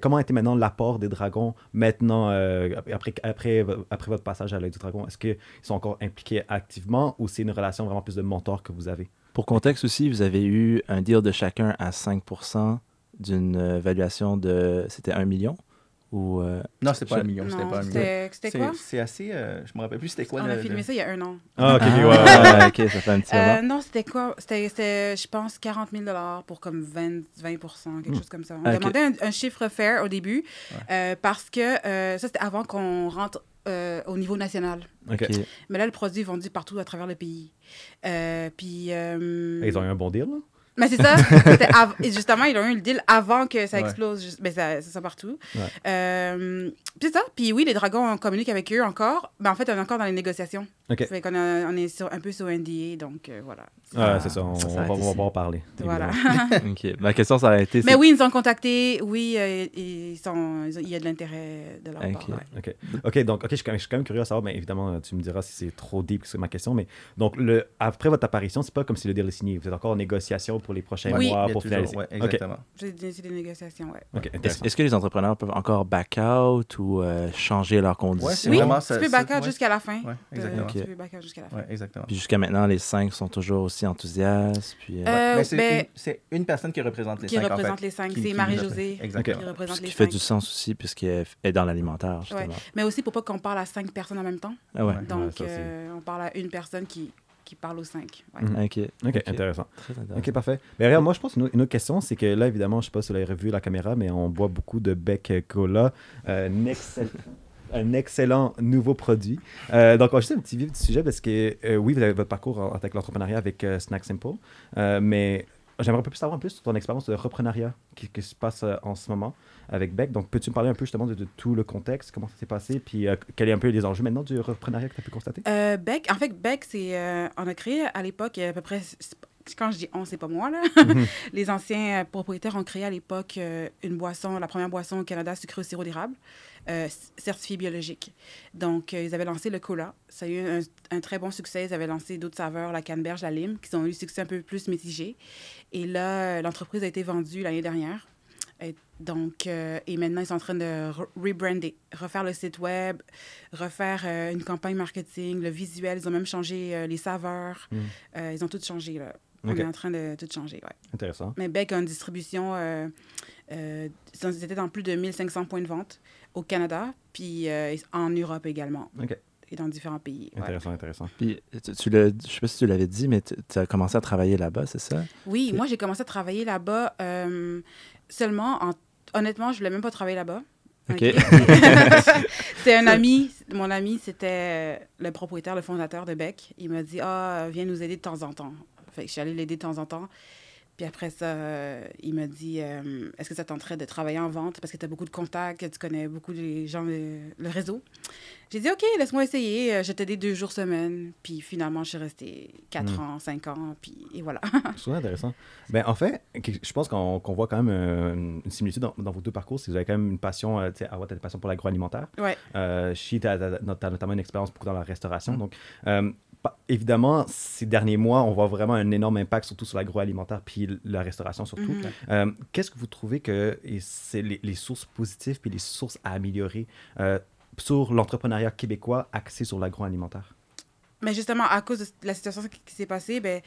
comment était maintenant l'apport des dragons maintenant, euh, après votre passage à l'œil du dragon? Est-ce qu'ils sont encore impliqués activement ou c'est une relation vraiment plus de mentor que vous avez? Pour contexte aussi, vous avez eu un deal de chacun à 5% d'une euh, valuation de. C'était 1 million ou. euh, Non, c'était pas un million. C'était pas un million. c'était quoi? C'est assez. euh, je me rappelle plus c'était quoi. On le- a filmé le- ça il y a un an. Ah, ok, ok, ouais, ouais, Ah, ouais. ok, ça fait un petit Euh, moment. non, c'était quoi? C'était, je pense, 40 000 pour comme 20, 20 quelque Hmm. chose comme ça. On Ah, ok. demandait un, un chiffre fair au début euh, parce que euh, ça, c'était avant qu'on rentre euh, au niveau national. Ok. Ok. Mais là, le produit est vendu partout à travers le pays. Euh, puis... euh, Ils ont eu un bon deal, là? Mais c'est ça. (laughs) C'était av- et justement, ils ont eu le deal avant que ça Ouais. explose. Juste- Mais ça- c'est ça partout. Ouais. Euh, puis c'est ça. Puis oui, les dragons, on communique avec eux encore. Mais en fait, on est encore dans les négociations. Ok. Fait qu'on a- on est sur, un peu sur NDA, donc euh, voilà. Ouais, c'est ça, on, ça va, on va ici. pouvoir parler. Voilà. (laughs) Ma question, ça aurait été. Mais c'est- oui, ils nous ont contactés. Oui, euh, ils sont, ils ont- il y a de l'intérêt de leur Ok. part. ouais. OK. OK, donc, OK, je suis quand même, je suis quand même curieux à savoir, mais évidemment, tu me diras si c'est trop deep, c'est ma question, mais donc, le, après votre apparition, c'est pas comme si le deal est signé. Vous êtes encore en négociation pour les prochains Oui. mois pour toujours- finaliser. ouais, exactement. C'est des, c'est des négociations, ouais. Est-ce que les entrepreneurs peuvent encore back out ou euh, changer leurs conditions? Ouais, c'est Oui, vraiment tu ça- peux back out jusqu'à la fin. Euh, exactement. Tu peux back out jusqu'à la fin. Ouais, exactement. Puis jusqu'à maintenant, les cinq sont toujours aussi enthousiastes. Puis, euh, Euh, Mais c'est ben, une, c'est une personne qui représente les qui cinq, en représente fait. les cinq. Qui- C'est qui- Marie-Josée Exactement. qui ce représente qui les fait cinq. du sens aussi, puisqu'elle est dans l'alimentaire, justement. Mais aussi pour pas qu'on parle à cinq personnes en même temps. Ah. Donc, c'est- euh, on parle à une personne qui, qui parle aux cinq. Ouais. Mhm. Ok. Intéressant. Très intéressant. OK, parfait. Mais regarde, moi, je pense une, autre- une autre question, c'est que là, évidemment, je sais pas si vous l'avez revu la caméra, mais on boit beaucoup de Beck Cola. Euh, un, excell- (laughs) un excellent nouveau produit. Euh, donc, on va juste un petit vif du sujet parce que, euh, oui, vous avez votre parcours en, en tant que l'entrepreneuriat avec euh, Snack Simple, euh, mais j'aimerais un peu plus savoir un peu sur ton expérience de reprenariat qui, qui se passe euh, en ce moment avec Beck. Donc, peux-tu me parler un peu justement de, de tout le contexte, comment ça s'est passé, puis euh, quels est un peu les enjeux maintenant du reprenariat que tu as pu constater? Euh, Beck, en fait, Beck, c'est, euh, on a créé à l'époque à peu près, quand je dis on, c'est pas moi, là. Mhm. (laughs) Les anciens euh, propriétaires ont créé à l'époque euh, une boisson, la première boisson au Canada sucrée au sirop d'érable, euh, c- certifiée biologique. Donc, euh, ils avaient lancé le cola. Ça a eu un, un très bon succès. Ils avaient lancé d'autres saveurs, la canneberge, la lime, qui ont eu succès un peu plus mitigé. Et là, euh, l'entreprise a été vendue l'année dernière. Et donc, euh, et maintenant, ils sont en train de re- rebrander, refaire le site web, refaire euh, une campagne marketing, le visuel. Ils ont même changé euh, les saveurs. Mm. Euh, ils ont tout changé, là. On est en train de tout changer, ouais. Intéressant. Mais Beck a une distribution, ils étaient dans plus de 1500 points de vente au Canada, puis euh, en Europe également, OK, et dans différents pays. ouais. intéressant, intéressant. Puis, tu, tu l'as- je sais pas si tu l'avais dit, mais tu as commencé à travailler là-bas, c'est ça? Oui, moi, j'ai commencé à travailler là-bas euh, seulement, en... honnêtement, je voulais même pas travailler là-bas. OK. (laughs) c'est un ami, mon ami, c'était euh, le propriétaire, le fondateur de Beck. Il m'a dit Ah, viens nous aider de temps en temps. Fait que je suis allée l'aider de temps en temps. Puis après ça, euh, il m'a dit euh, Est-ce que ça tenterait de travailler en vente parce que tu as beaucoup de contacts, tu connais beaucoup les gens, le, le réseau? J'ai dit Ok, laisse-moi essayer. Euh, Je t'ai aidé deux jours semaine. Puis finalement, je suis restée quatre Mm. ans, cinq ans. Puis et voilà. (laughs) Ça intéressant. Ben, en fait, je pense qu'on voit quand même une similitude dans, dans vos deux parcours. C'est que vous avez quand même une passion, euh, tu sais, une passion pour l'agroalimentaire. ouais. Euh, t'as t'as- t'as notamment une expérience beaucoup dans la restauration. Mm. Donc, évidemment, ces derniers mois, on voit vraiment un énorme impact, surtout sur l'agroalimentaire puis la restauration surtout. Mhm. Euh, Qu'est-ce que vous trouvez que c'est les, les sources positives puis les sources à améliorer euh, sur l'entrepreneuriat québécois axé sur l'agroalimentaire? Mais justement, à cause de la situation qui, qui s'est passée, ben,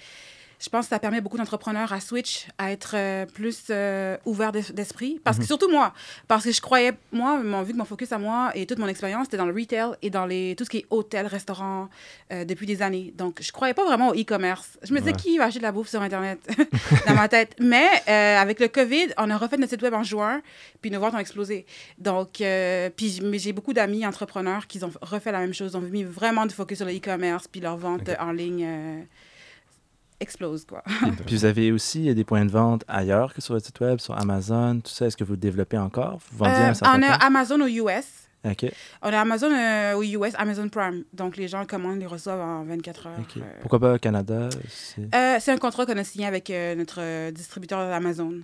je pense que ça permet beaucoup d'entrepreneurs à switch, à être euh, plus euh, ouverts d'es- d'esprit. Parce que surtout moi, parce que je croyais, moi, mon, vu que mon focus à moi et toute mon expérience, c'était dans le retail et dans les, tout ce qui est hôtel, restaurant euh, depuis des années. Donc, je croyais pas vraiment au e-commerce. Je me disais, Ouais. qui va acheter de la bouffe sur Internet? (laughs) Dans ma tête? Mais euh, avec le COVID, on a refait notre site web en juin, puis nos ventes ont explosé. Donc, puis j'ai beaucoup d'amis entrepreneurs qui ont refait la même chose, ont mis vraiment du focus sur le e-commerce, puis leur vente Ok. en ligne explose, quoi. Puis vous avez aussi des points de vente ailleurs que sur votre site web, sur Amazon, tout ça. Est-ce que vous le développez encore? Vous vendiez à Euh, un certain on a? Amazon aux US. OK. On a Amazon euh, aux US, Amazon Prime. Donc, les gens commandent, les reçoivent en 24 heures. OK. Euh, Pourquoi pas Canada? c'est- euh, c'est un contrat qu'on a signé avec euh, notre distributeur Amazon. Donc,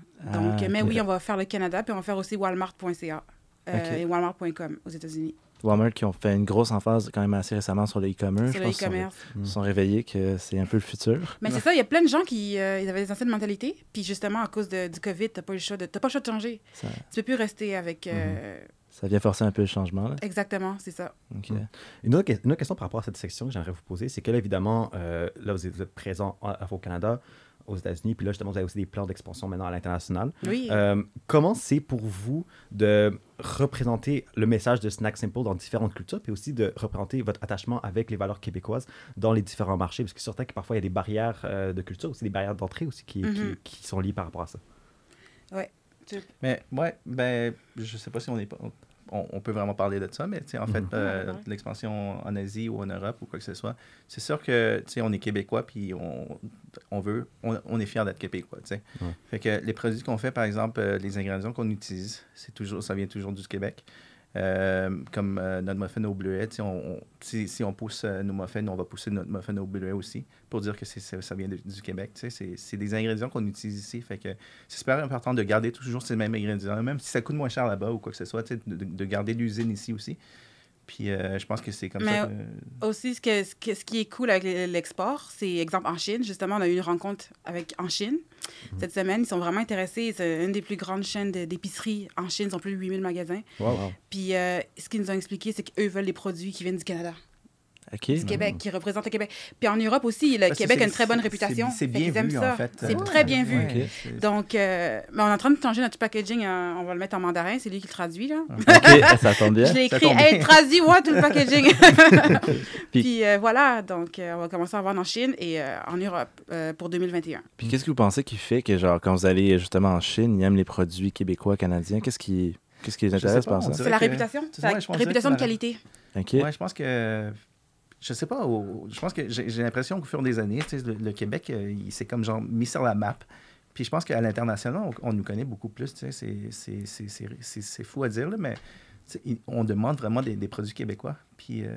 Ah, euh, mais oui, on va faire le Canada, puis on va faire aussi walmart.ca euh, et walmart.com aux États-Unis. Walmart qui ont fait une grosse emphase quand même assez récemment sur le e-commerce. Le sont-. Ils se sont réveillés que c'est un peu le futur. Mais c'est ça, il y a plein de gens qui euh, ils avaient des anciennes mentalités. Puis justement, à cause de- du COVID, t'as pas le choix de, t'as pas le choix de changer. Ça, Tu peux plus rester avec. euh, ça vient forcer un peu le changement. Là. Exactement, c'est ça. Mm. Une autre, que- une autre question par rapport à cette section que j'aimerais vous poser, c'est que là, évidemment, euh, là, vous êtes, vous êtes présent à- à- au Canada, aux États-Unis, puis là, justement, vous avez aussi des plans d'expansion maintenant à l'international. Oui. Euh, comment c'est pour vous de représenter le message de Snack Simple dans différentes cultures, puis aussi de représenter votre attachement avec les valeurs québécoises dans les différents marchés? Parce que certain que parfois, il y a des barrières euh, de culture, aussi des barrières d'entrée aussi qui, qui- Mhm. qui sont liées par rapport à ça. Mais ouais, ben, je sais pas si on est pas. On, on peut vraiment parler de ça, mais tu sais, en fait, Mhm. euh, l'expansion en Asie ou en Europe ou quoi que ce soit, c'est sûr que, tu sais, on est québécois, puis on, on veut, on, on est fiers d'être québécois, tu sais. Ouais. Fait que les produits qu'on fait, par exemple, euh, les ingrédients qu'on utilise, c'est toujours, ça vient toujours du Québec. Euh, comme euh, notre muffin au bleuet, si, on pousse euh, nos muffins, on va pousser notre muffin au bleuet aussi, pour dire que ça, vient du Québec. C'est, des ingrédients qu'on utilise ici. Fait que c'est super important de garder toujours ces mêmes ingrédients, même si ça coûte moins cher là-bas ou quoi que ce soit, de garder l'usine ici aussi. Puis euh, je pense que c'est comme Mais- ça que... Aussi, ce, que, ce, que- ce qui est cool avec l'export, c'est, exemple, en Chine, justement, on a eu une rencontre avec en Chine. Mhm. Cette semaine, ils sont vraiment intéressés. C'est une des plus grandes chaînes d'épicerie en Chine. Ils ont plus de 8000 magasins. Wow. Puis, euh, ce qu'ils nous ont expliqué, c'est qu'eux veulent les produits qui viennent du Canada, OK. du Québec, qui représentent le Québec. Puis en Europe aussi, le Parce que Québec a une très bonne réputation. c'est- Fait bien vu, ça. en fait. C'est Ouais. très bien vu. Ouais, Donc, euh, mais on est en train de changer notre packaging. on va le mettre en mandarin. C'est lui qui le traduit, là. OK, ça (laughs) tombe bien. Je l'ai écrit, hey, bien. traduis-moi tout le packaging. (laughs) Puis- Puis euh, voilà, donc euh, on va commencer à vendre en Chine et euh, en Europe euh, pour 2021. Puis qu'est-ce que vous pensez qui fait que, genre, quand vous allez justement en Chine, ils aiment les produits québécois, canadiens? Qu'est-ce qui, qu'est-ce qui les intéresse pas, par ça? C'est la que- réputation. Ouais, C'est la réputation de qualité. OK. Ouais, je pense que. Je sais pas. au- Je pense que j'ai l'impression qu'au fur des années, tu sais, le, le Québec, euh, il s'est comme genre mis sur la map. Puis je pense qu'à l'international, on, on nous connaît beaucoup plus. tu sais, C'est fou à dire, là, mais on demande vraiment des, des produits québécois. Puis. euh,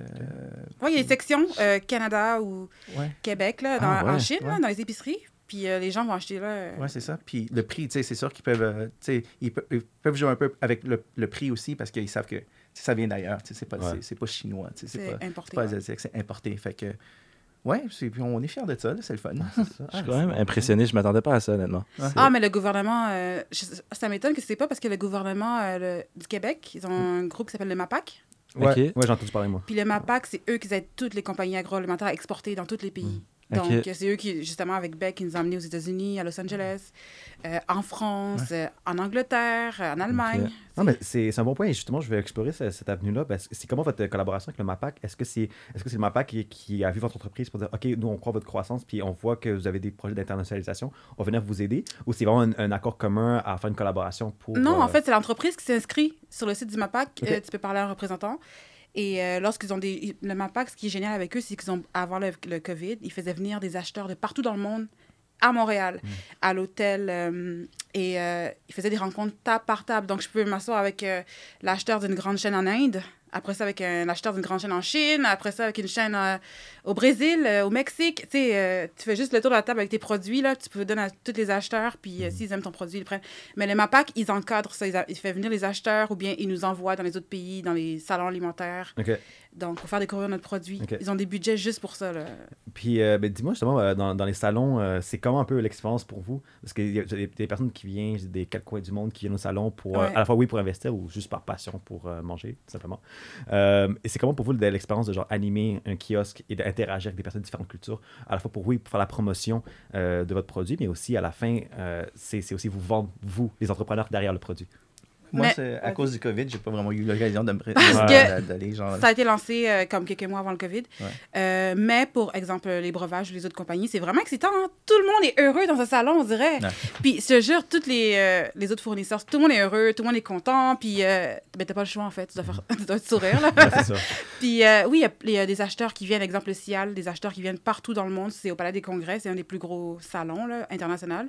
Oui, il y a des sections euh, Canada ou ouais. Québec là, dans, Ah, ouais, en Chine, là, dans les épiceries. Puis euh, les gens vont acheter là. euh, Ouais, c'est ça. Puis le prix, tu sais, c'est sûr qu'ils peuvent, euh, tu sais, ils, pe- ils peuvent jouer un peu avec le, le prix aussi parce qu'ils savent que ça vient d'ailleurs. tu sais, C'est pas, Ouais. c'est- c'est pas chinois. C'est C'est pas, importé, c'est pas ouais. asiatique, c'est importé. Fait que, puis on est fiers de ça. là, C'est le fun. (laughs) Je suis quand même impressionné. Je m'attendais pas à ça, honnêtement. Ah, mais le gouvernement, euh, je- ça m'étonne que c'est pas parce que le gouvernement euh, le- du Québec, ils ont un groupe qui s'appelle le MAPAC. Ouais, Ok. ouais j'ai entendu parler, moi. Puis le MAPAC, c'est eux qui aident toutes les compagnies agroalimentaires à exporter dans tous les pays. Donc, Ok. c'est eux qui, justement, avec Beck, qui nous ont amenés aux États-Unis, à Los Angeles, euh, en France, euh, en Angleterre, euh, en Allemagne. Non, mais c'est un bon point. Et justement, je vais explorer ce- cette avenue-là. que C'est comment votre collaboration avec le MAPAC? Est-ce que c'est est -ce c'est le MAPAC qui, qui a vu votre entreprise pour dire OK, nous, on croit votre croissance, puis on voit que vous avez des projets d'internationalisation, on va venir vous aider? Ou c'est vraiment un, un accord commun à faire une collaboration pour. Non, euh, en fait, c'est l'entreprise qui s'inscrit sur le site du MAPAC. Euh, tu peux parler à un représentant. Et euh, lorsqu'ils ont des. Le MAPAC, ce qui est génial avec eux, c'est qu'ils ont, avant le, le COVID, ils faisaient venir des acheteurs de partout dans le monde à Montréal, Mm. à l'hôtel. euh, et euh, ils faisaient des rencontres table par table. Donc, je peux m'asseoir avec l'acheteur d'une grande chaîne en Inde, après ça avec un acheteur d'une grande chaîne en Chine, après ça avec une chaîne euh, au Brésil, euh, au Mexique. Tu sais, euh, tu fais juste le tour de la table avec tes produits, là, tu peux le donner à tous les acheteurs, puis Mm. euh, s'ils aiment ton produit, ils le prennent. Mais les MAPAC, ils encadrent ça. Ils, a- ils font venir les acheteurs ou bien ils nous envoient dans les autres pays, dans les salons alimentaires. OK. Donc, pour faire découvrir notre produit. Ils ont des budgets juste pour ça. Là. Puis, euh, ben, dis-moi justement, euh, dans, dans les salons, euh, c'est comment un peu l'expérience pour vous? Parce qu'il y a des, personnes qui viennent des quatre coins du monde qui viennent au salon pour, Ouais. à la fois, oui, pour investir ou juste par passion pour manger, tout simplement. Et c'est comment pour vous l'expérience de genre animer un kiosque et d'interagir avec des personnes de différentes cultures, à la fois pour oui, pour faire la promotion de votre produit, mais aussi à la fin, c'est aussi vous vendre, vous, les entrepreneurs derrière le produit? Moi, Mais- c'est- à cause du COVID, j'ai pas vraiment eu l'occasion d'aller genre. Ça a été lancé euh, comme quelques mois avant le COVID. Ouais. Euh, mais pour exemple, les breuvages ou les autres compagnies, c'est vraiment excitant. hein. Tout le monde est heureux dans ce salon, on dirait. Ouais. Puis, je te jure, tous les, euh, les autres fournisseurs, tout le monde est heureux, tout le monde est content. Puis, ben, t'as pas le choix, en fait. Tu dois, faire, (laughs) tu dois te sourire, là. Ouais. (laughs) Puis oui, il y a- il y, a des acheteurs qui viennent, exemple le CIAL, des acheteurs qui viennent partout dans le monde. C'est au Palais des Congrès, c'est un des plus gros salons là, international.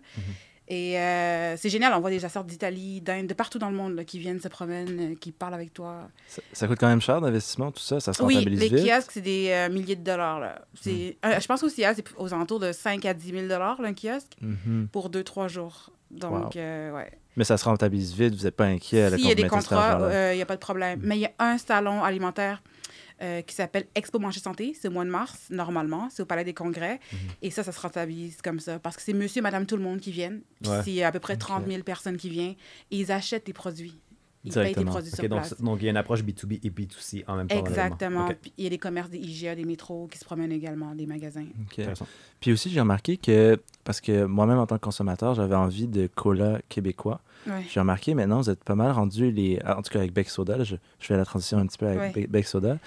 Et euh, c'est génial, on voit des chasseurs d'Italie, d'Inde, de partout dans le monde là, qui viennent se promènent, euh, qui parlent avec toi. Ça, ça coûte quand même cher d'investissement, tout ça? Ça se Oui, rentabilise les vite? kiosques, c'est des euh, milliers de dollars. Là. C'est, Hmm. je pense aussi, hein, c'est aux alentours de 5 à 10 000 dollars, un kiosque, Mhm. pour 2-3 jours. Donc, Wow. ouais. Mais ça se rentabilise vite, vous n'êtes pas inquiet à la S'il y a des contrats, il n'y a pas de problème. Mais il y a un salon alimentaire euh, qui s'appelle Expo Manger Santé. C'est au mois de mars, normalement. C'est au Palais des Congrès. Mhm. Et ça, ça se rentabilise comme ça. Parce que c'est monsieur et madame tout le monde qui viennent. Puis Ouais. c'est à peu près 30 000 personnes qui viennent. Et ils achètent des produits. Ils payent des produits sur donc, place. donc il y a une approche B2B et B2C en même temps. Exactement. Ok, Puis il y a des commerces, des IGA, des métros qui se promènent également, des magasins. Ok. intéressant. Puis aussi, j'ai remarqué que, parce que moi-même en tant que consommateur, j'avais envie de cola québécois. Ouais. J'ai remarqué maintenant, vous êtes pas mal rendu les. En tout cas, avec Bec Soda, là, je, je fais la transition un petit peu avec Ouais. Bec- Soda.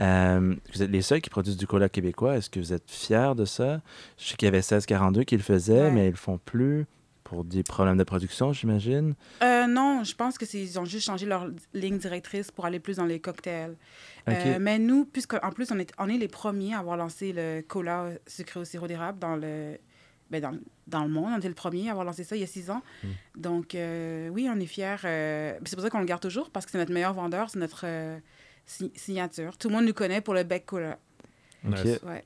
Euh, vous êtes les seuls qui produisent du cola québécois. Est-ce que vous êtes fiers de ça? Je sais qu'il y avait 1642 qui le faisaient, Ouais. mais ils le font plus pour des problèmes de production, j'imagine. Euh, non, je pense que c'est ils ont juste changé leur ligne directrice pour aller plus dans les cocktails. Euh, mais nous, puisqu'en plus, on est, on est les premiers à avoir lancé le cola sucré au sirop d'érable dans le, ben dans, dans le monde. On était le premier à avoir lancé ça il y a six ans. Hmm. Donc, euh, oui, on est fiers. euh, c'est pour ça qu'on le garde toujours, parce que c'est notre meilleur vendeur, c'est notre euh, si- signature. Tout le monde nous connaît pour le bec cola. Ok. Nice. Ouais.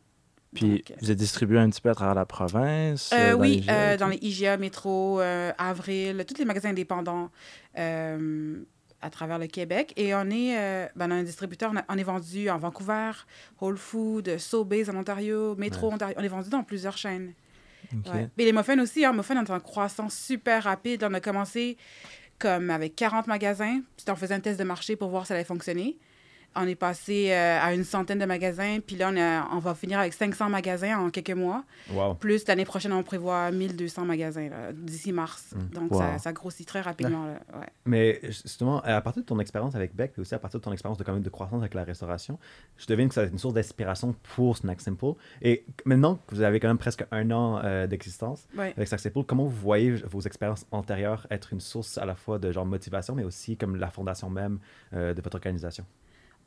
Puis Donc, vous êtes distribué un petit peu à travers la province? dans oui, les dans les IGA, Métro, Avril, tous les magasins indépendants à travers le Québec. Et on est, euh, ben, on a un distributeur, on, a- on est vendu en Vancouver, Whole Foods, Sobeys en Ontario, Métro. Ontario. On est vendu dans plusieurs chaînes. Ok. Ouais. Et les muffins aussi, hein, muffins, est en croissance super rapide. On a commencé comme avec 40 magasins. Puis on faisait un test de marché pour voir si ça allait fonctionner. On est passé euh, à une centaine de magasins. Puis là, on, a- on va finir avec 500 magasins en quelques mois. Wow. Plus l'année prochaine, on prévoit 1200 magasins d'ici mars. Donc, Wow. ça, ça grossit très rapidement. là, ouais. Mais justement, à partir de ton expérience avec Beck, et aussi à partir de ton expérience de, quand même, de croissance avec la restauration, je devine que ça va être une source d'inspiration pour Snack Simple. Et maintenant que vous avez quand même presque un an euh, d'existence Ouais. avec Snack Simple, comment vous voyez vos expériences antérieures être une source à la fois de genre motivation, mais aussi comme la fondation même euh, de votre organisation?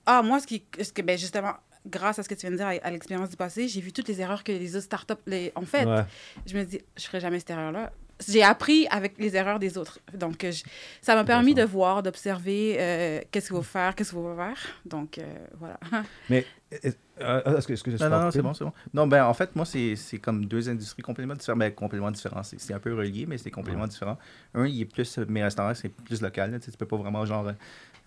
Ah, moi, ce qui, ce que, ben, justement, grâce à ce que tu viens de dire, à, à l'expérience du passé, j'ai vu toutes les erreurs que les autres startups les, ont faites. Ouais. je me dis, je ferai jamais cette erreur-là. J'ai appris avec les erreurs des autres. Donc, je- ça m'a permis de voir, d'observer euh, qu'est-ce qu'il faut faire, qu'est-ce qu'il faut pas faire. Donc, euh, voilà. (laughs) Mais euh, est-ce que, est-ce que je Non, non, c'est bon, c'est bon. Non, ben, en fait, moi, c'est c'est comme deux industries complètement différentes. Ben, complètement différents. C'est un peu relié, mais c'est complètement différent. Un, il est plus, mes restaurants, c'est plus local. là. Tu peux pas vraiment, genre,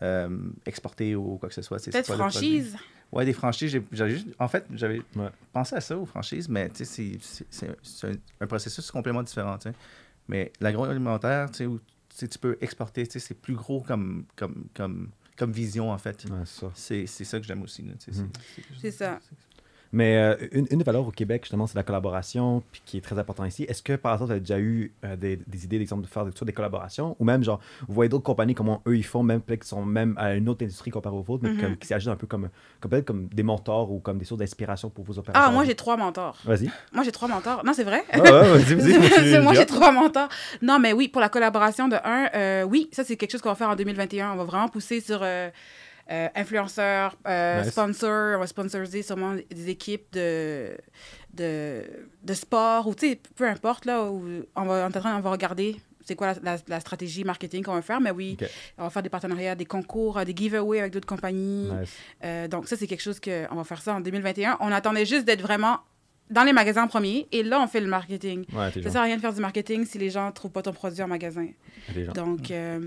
euh, exporter ou quoi que ce soit. Peut-être franchise. Ouais, des franchises. j'ai- j'avais juste- en fait, j'avais Ouais. pensé à ça, aux franchises, mais tu sais, c'est- un, un processus complètement différent. tu sais. Mais l'agroalimentaire, tu sais, où tu peux exporter, tu sais, c'est plus gros comme, comme, comme, comme vision, en fait. Ouais, c'est ça. C'est c'est ça que j'aime aussi. Mhm. C'est ça. Mais euh, une, une des valeurs au Québec, justement, c'est la collaboration, puis qui est très important ici. Est-ce que, par exemple, vous avez déjà eu euh, des, des idées, d'exemple, de faire soit des collaborations, ou même, genre, vous voyez d'autres compagnies, comment eux, ils font, même peut-être qu'ils sont même à une autre industrie comparée aux vôtres, mais Mhm. comme- qui s'agissent un peu comme, comme, peut-être comme des mentors ou comme des sources d'inspiration pour vos opérations? Ah, moi, j'ai trois mentors. Vas-y. Moi, j'ai trois mentors. Non, c'est vrai? Ah ouais, vas-y, vas-y. (laughs) moi, j'ai trois mentors. Non, mais oui, pour la collaboration de un, euh, oui, ça, c'est quelque chose qu'on va faire en 2021. On va vraiment pousser sur euh, influenceurs, euh, Nice. sponsors. On va sponsoriser sûrement des équipes de, de, de sport ou, peu importe, là, où on va, en train- on va regarder c'est quoi la, la- la stratégie marketing qu'on va faire. Mais oui, on va faire des partenariats, des concours, euh, des giveaways avec d'autres compagnies. Nice. Euh, donc, ça, c'est quelque chose qu'on va faire ça en 2021. On attendait juste d'être vraiment dans les magasins en premier. Et là, on fait le marketing. Ouais, Ça sert à rien de faire du marketing si les gens ne trouvent pas ton produit en magasin. Donc, euh,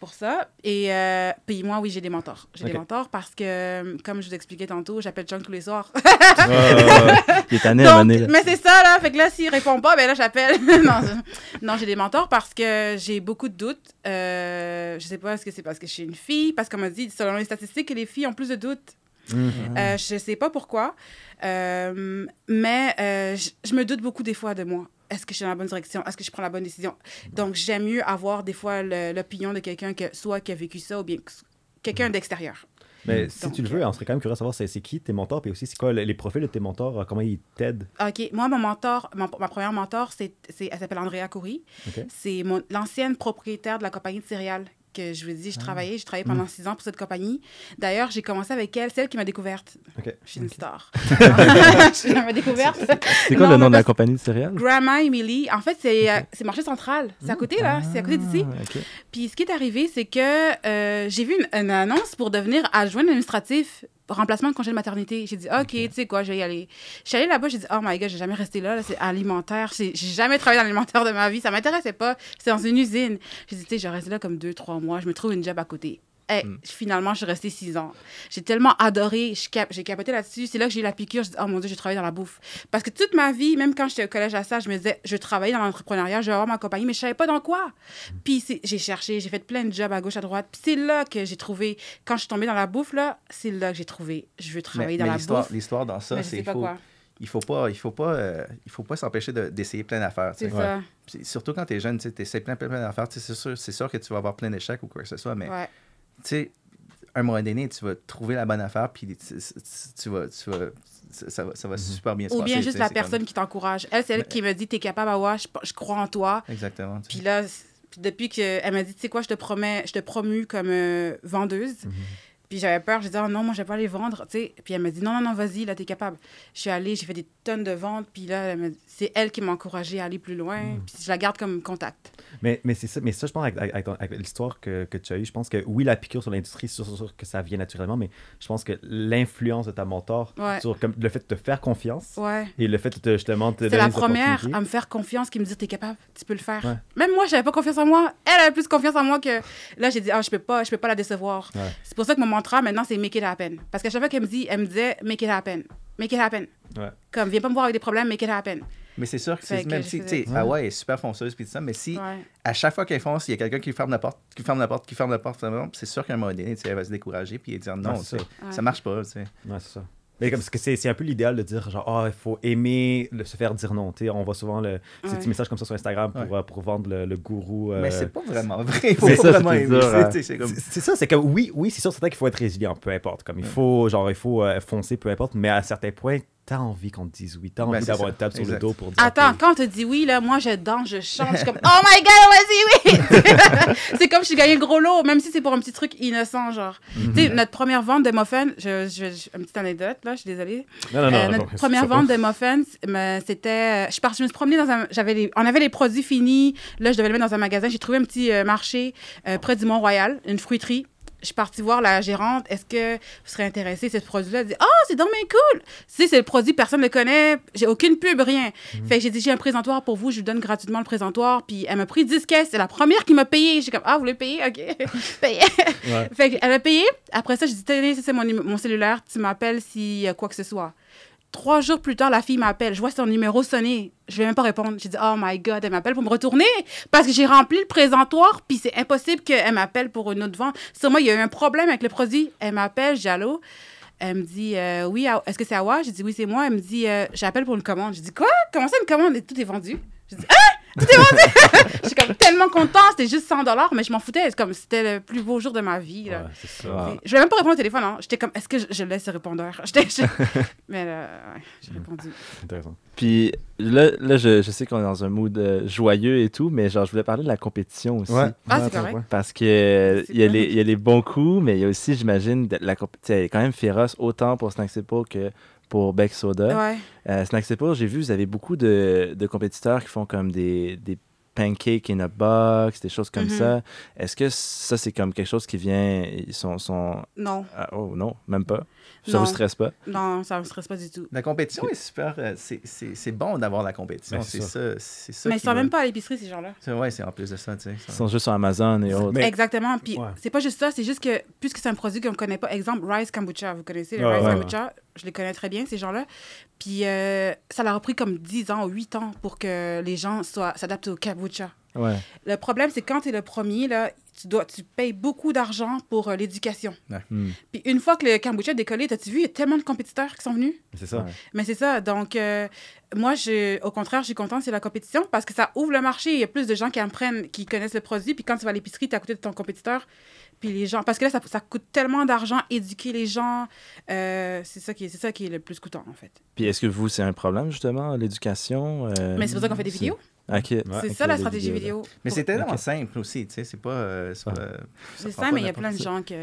pour ça. Et euh, puis moi, oui, j'ai des mentors. J'ai des mentors parce que, euh, comme je vous expliquais tantôt, j'appelle John tous les soirs. (laughs) Il est tanné Donc, là. mais c'est ça, là. Fait que là, s'il répond pas, ben là, j'appelle. (laughs) non, j'ai des mentors parce que j'ai beaucoup de doutes. Euh, je sais pas, est-ce que c'est parce que je suis une fille? Parce qu'on m'a dit, selon les statistiques, que les filles ont plus de doutes. Mhm. Euh, je sais pas pourquoi, euh, mais je me doute beaucoup des fois de moi. Est-ce que je suis dans la bonne direction? Est-ce que je prends la bonne décision? Donc, j'aime mieux avoir des fois l'opinion de quelqu'un que soit qui a vécu ça ou bien que- quelqu'un d'extérieur. Mais si Donc, tu le veux, on serait quand même curieux de savoir c'est qui tes mentors, puis aussi c'est quoi les profils de tes mentors, euh, comment ils t'aident? OK. Moi, mon mentor, mon- ma première mentor, c'est, elle s'appelle Andrea Coury. C'est l'ancienne propriétaire de la compagnie de céréales que je vous ai dit, je Ah. travaillais. J'ai travaillé Mm. pendant six ans pour cette compagnie. D'ailleurs, j'ai commencé avec elle. C'est elle qui m'a découverte. Ok. Je suis une star. (laughs) elle m'a découverte. C'est quoi Non, le nom de la compagnie de céréales? Grandma Emily. En fait, c'est euh, c'est marché central. C'est à côté, là. C'est à côté d'ici. Ah. Puis ce qui est arrivé, c'est que euh, j'ai vu une, une annonce pour devenir adjoint administratif, remplacement de congé de maternité. J'ai dit, OK, tu sais quoi, je vais y aller. Je suis allée là-bas, j'ai dit, oh my god, j'ai jamais resté là, là, c'est alimentaire. J'ai jamais travaillé dans l'alimentaire de ma vie, ça m'intéressait pas. C'était dans une usine. J'ai dit, tu sais, je vais rester là comme deux, trois mois, je me trouve une job à côté. Hey, Finalement, je suis restée six ans. J'ai tellement adoré, j'ai capoté là-dessus. C'est là que j'ai eu la piqûre. Je dis, oh mon Dieu, j'ai travaillé dans la bouffe. Parce que toute ma vie, même quand j'étais au collège à ça, je me disais, je travaillais dans l'entrepreneuriat, je vais avoir ma compagnie, mais je savais pas dans quoi. Puis j'ai cherché, j'ai fait plein de jobs à gauche, à droite. Puis c'est là que j'ai trouvé, quand je suis tombée dans la bouffe, là, c'est là que j'ai trouvé, je veux travailler Mais, dans mais la bouffe. l'histoire dans ça, c'est faut, quoi. il faut pas, il faut pas, euh, il faut pas s'empêcher de- d'essayer plein d'affaires. Surtout quand tu es jeune, tu essaies plein, plein, plein d'affaires. C'est sûr, c'est sûr que tu vas avoir plein d'échecs ou quoi que ce soit, mais Ouais. Tu sais, un moment donné, tu vas trouver la bonne affaire, puis tu, tu- tu vas, tu vas, ça, ça va, ça va super bien se Ou bien juste la comme- personne qui t'encourage. Elle, c'est elle Mais- qui me dit, t'es capable, Awa, je, je crois en toi. Exactement. Puis là, puis depuis qu'elle m'a dit, tu sais quoi, je te promets, je te promue comme euh, vendeuse. Puis j'avais peur, j'ai dit, oh non, moi, je vais pas les vendre, tu sais. Puis elle m'a dit, non, non, non, vas-y, là, t'es capable. Je suis allée, j'ai fait des tonnes de ventes, puis là, c'est elle qui m'a encouragée à aller plus loin. Puis je la garde comme contact. Mais, mais c'est ça, mais ça, je pense, avec, l'histoire que, que tu as eue, je pense que oui, la piqûre sur l'industrie, c'est sûr, que ça vient naturellement, mais je pense que l'influence de ta mentor Ouais. sur comme, le fait de te faire confiance Ouais. et le fait de te, justement te C'est la première à me faire confiance, qui me dit t'es capable, tu peux le faire. Ouais. Même moi, j'avais pas confiance en moi. Elle avait plus confiance en moi que là, j'ai dit ah je peux pas, je peux pas la décevoir. C'est pour ça que mon maintenant c'est make it happen. Parce qu'à chaque fois qu'elle me dit, elle me disait make it happen, make it happen. Ouais. Comme viens pas me voir avec des problèmes, make it happen. Mais c'est sûr que c'est même si, tu sais, ah ouais, elle est super fonceuse, puis tout ça, mais si Ouais. à chaque fois qu'elle fonce, il y a quelqu'un qui ferme la porte, qui ferme la porte, qui ferme la porte, c'est sûr qu'à un moment donné, tu sais, elle va se décourager, puis elle va dire non, Ouais, ça. ça marche pas, tu sais. Ouais, c'est ça. Mais comme, parce que c'est, c'est un peu l'idéal de dire genre ah il faut aimer le, se faire dire non. Tu sais on voit souvent le, ces petits messages comme ça sur Instagram pour, euh, pour vendre le, le gourou euh, Mais c'est pas vraiment vrai, il faut C'est pas ça, vraiment aimer c'est comme... C'est c'est ça, c'est que oui, oui, c'est sûr, c'est vrai qu'il faut être résilient, peu importe. Comme il faut, genre, il faut euh, foncer, peu importe, mais à certains points, t'as envie qu'on te dise oui, t'as Ben, envie c'est d'avoir une table sur le exact. dos pour dire. Attends, quand on te dit oui, là, moi, je danse, je chante, je suis comme, oh my god, vas-y, oui! (laughs) c'est comme si je gagnais le gros lot, même si c'est pour un petit truc innocent, genre. Mhm. Tu sais, notre première vente de muffins, je, je, je- une petite anecdote, là, je suis désolée. Non, non, non. Euh, non, notre non, première vente de muffins, mais c'était. Je suis partie, je me suis promenée dans un. J'avais les, on avait les produits finis. Là, je devais les mettre dans un magasin. J'ai trouvé un petit euh, marché euh, près du Mont-Royal, une fruiterie. Je suis partie voir la gérante. Est-ce que vous serez intéressé à ce produit-là? Elle dit Oh, c'est bien cool! Tu sais, c'est le produit, personne ne le connaît. J'ai aucune pub, rien. Mhm. Fait que j'ai dit J'ai un présentoir pour vous, je vous donne gratuitement le présentoir. Puis elle m'a pris 10 caisses. C'est la première qui m'a payé. J'ai comme Ah, vous voulez payer? OK. (laughs) Payez. Ouais. Fait qu'elle a payé. Après ça, j'ai dit, tenez, c'est mon, mon cellulaire. Tu m'appelles s'il y a quoi que ce soit. Trois jours plus tard, la fille m'appelle. Je vois son numéro sonner. Je vais même pas répondre. J'ai dit, oh my God, elle m'appelle pour me retourner parce que j'ai rempli le présentoir, puis c'est impossible qu'elle m'appelle pour une autre vente. Sûrement, il y a eu un problème avec le produit. Elle m'appelle, j'ai allô. Elle me dit, euh, oui, à- est-ce que c'est Awa? J'ai dit, oui, c'est moi. Elle me dit, euh, j'appelle pour une commande. J'ai dit, quoi? Comment ça, une commande? Et tout est vendu. J'ai dit, ah! (laughs) Je suis comme tellement contente. C'était juste 100 mais je m'en foutais. C'est comme, c'était le plus beau jour de ma vie. là. Ouais, c'est ça. Je vais même pas répondre au téléphone. Hein. J'étais comme, est-ce que je, je laisse le répondeur? (laughs) Je- (laughs) Mais là, ouais, j'ai répondu. Intéressant. Puis là, là je, je sais qu'on est dans un mood euh, joyeux et tout, mais genre, je voulais parler de la compétition aussi. Ah, c'est correct. Parce que il y, a les, il y a les bons coups, mais il y a aussi, j'imagine, la compétition. Elle est quand même féroce, autant pour Snack que pour Beck Soda. Ouais. Euh, Snack Simple, j'ai vu, vous avez beaucoup de, de compétiteurs qui font comme des, des pancakes in a box, des choses comme Mhm. ça. Est-ce que ça, c'est comme quelque chose qui vient. Ils sont. sont... Non, Ah, oh non, même pas. Ça Non. vous stresse pas? non, ça me stresse pas du tout. La compétition est super, euh, c'est- c'est c'est bon d'avoir la compétition, Ben, c'est c'est ça, c'est ça Mais ils qui sont va- même pas à l'épicerie, ces gens-là. C'est- Ouais, c'est en plus de ça, tu sais. Ils sont juste sur Amazon et autres. Mais- Exactement. Puis Ouais. c'est pas juste ça, c'est juste que, puisque c'est un produit qu'on connaît pas, exemple, Rice Kombucha, vous connaissez le Ouais, Rice ouais, Kombucha, je les connais très bien, ces gens-là. Puis euh, ça leur a pris comme 10 ans ou 8 ans pour que les gens soient- s'adaptent au kombucha. Ouais. Le problème, c'est quand tu es le premier, là, tu, dois, tu payes beaucoup d'argent pour euh, l'éducation. Hmm. Puis une fois que le kombucha a décollé, t'as-tu vu, il y a tellement de compétiteurs qui sont venus? C'est ça. Ouais. Mais c'est ça. Donc, euh, moi, je, au contraire, je suis contente, c'est la compétition parce que ça ouvre le marché. Il y a plus de gens qui apprennent, qui connaissent le produit. Puis quand tu vas à l'épicerie, tu es à côté de ton compétiteur. Puis les gens. Parce que là, ça, ça coûte tellement d'argent, éduquer les gens. euh, c'est ça, qui est- c'est ça qui est le plus coûtant, en fait. Puis est-ce que vous, c'est un problème, justement, l'éducation? euh, Mais c'est pour ça qu'on fait des vidéos. C'est ça la stratégie vidéo. Mais c'est tellement simple aussi, tu sais, c'est pas... euh, c'est ça prend mais il y a plein de gens que.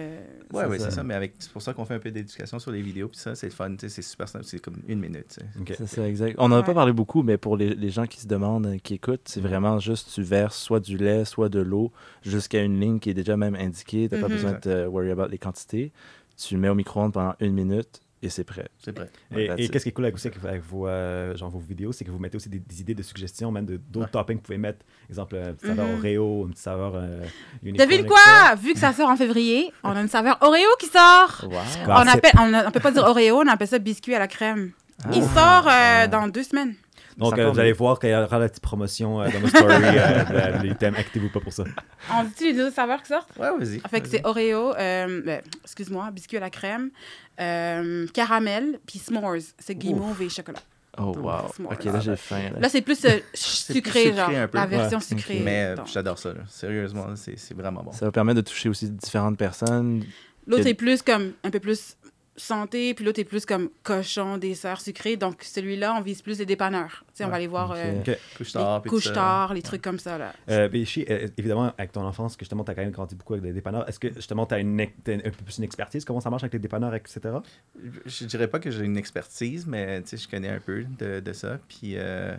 Ouais, ça. c'est ça, mais avec... c'est pour ça qu'on fait un peu d'éducation sur les vidéos, puis ça, c'est le fun, tu sais, c'est super simple, c'est comme une minute, tu sais. Ok. C'est ça, exact. On n'en a pas parlé beaucoup, mais pour les, les gens qui se demandent, euh, qui écoutent, c'est vraiment juste tu verses soit du lait, soit de l'eau jusqu'à une ligne qui est déjà même indiquée. Tu n'as pas Mhm. besoin de te worry about les quantités. Tu le mets au micro-ondes pendant une minute et c'est prêt. C'est prêt. Et, qu'est-ce qui est cool avec, aussi avec, avec vos, euh, genre vos vidéos, c'est que vous mettez aussi des, des idées de suggestions, même de- d'autres Ouais. toppings que vous pouvez mettre. Exemple, un petit saveur Mhm. Oreo, un petit saveur euh, Devine quoi? Vu que ça sort en février, on a une saveur Oreo qui sort. Wow. Ah, on appelle, on, on peut pas dire Oreo, on appelle ça biscuit à la crème. Il Ah. sort euh, dans deux semaines. Donc, C'est euh, vous allez voir qu'il y aura la petite promotion euh, dans nos stories, euh, de- les thèmes. Activez-vous pas pour ça. On dit les deux saveurs qui sortent? Ouais, vas-y. Fait que c'est Oreo, euh, ben, excuse-moi, biscuit à la crème, euh, caramel, puis s'mores. C'est guimauve et chocolat. Oh, wow. Ok, là, j'ai faim. là. Là, c'est plus euh, (laughs) plus sucré, genre. La version Ouais. sucrée. Mais euh, j'adore ça, là. Sérieusement, c'est c'est vraiment bon. Ça va permettre de toucher aussi différentes personnes. L'autre Il y a- est plus comme un peu plus santé, puis l'autre est plus comme cochon, dessert sucré. Donc, celui-là, on vise plus les dépanneurs. Tu sais, on va aller voir euh. Couche-tard, les couches-tard, les trucs comme ça, là. Euh, euh, évidemment, avec ton enfance, que justement, tu as quand même grandi beaucoup avec des dépanneurs. Est-ce que justement, tu as une, t'as un peu plus une expertise Comment ça marche avec les dépanneurs, etc. Je dirais pas que j'ai une expertise, mais tu sais, je connais un peu de, de ça. Puis, euh,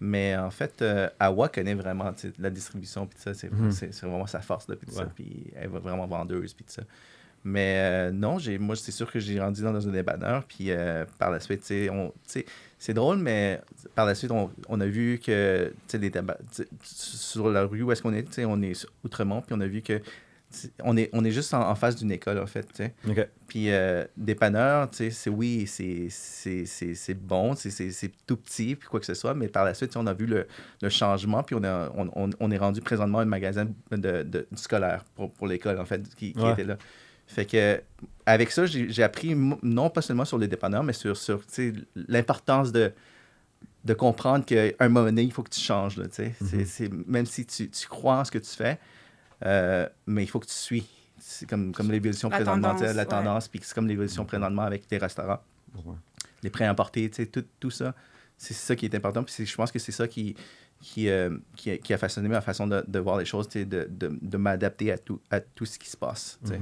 mais en fait, euh, Awa connaît vraiment la distribution, puis tout ça, c'est Mhm. c'est- c'est vraiment sa force, puis. Ouais. Puis elle va vraiment vendeuse, puis tout ça. Mais euh, non, j'ai, moi, c'est sûr que j'ai grandi dans un débanneur, puis euh, par la suite, tu sais, c'est drôle, mais par la suite, on, on a vu que, tu sais, sur la rue où est-ce qu'on est, tu sais, on est sur Outremont, puis on a vu que, on est, on est juste en, en face d'une école, en fait, tu sais. Ok. Puis euh, dépanneur, c'est oui, c'est- c'est c'est- c'est bon, c'est- c'est c'est tout petit, puis quoi que ce soit, mais par la suite, on a vu le, le changement, puis on, a, on, on, on est rendu présentement un magasin de, de, scolaire pour, pour l'école, en fait, qui, qui Ouais. était là. Fait que, avec ça, j'ai j'ai appris, non pas seulement sur les dépanneurs, mais sur, sur tu sais, l'importance de, de comprendre qu'à un moment donné, il faut que tu changes, là, tu sais. C'est- Mhm. c'est- Même si tu, tu crois en ce que tu fais, euh, mais il faut que tu suis. C'est comme, comme l'évolution présentement, tendance, la ouais. tendance, puis c'est comme l'évolution présentement avec les restaurants, Ouais. les prêts importés, tu sais, tout, tout ça. C'est ça qui est important. Puis je pense que c'est ça qui, qui, euh, qui, a, qui a façonné ma façon de, de voir les choses, tu sais, de, de, de m'adapter à tout, à tout ce qui se passe. sais.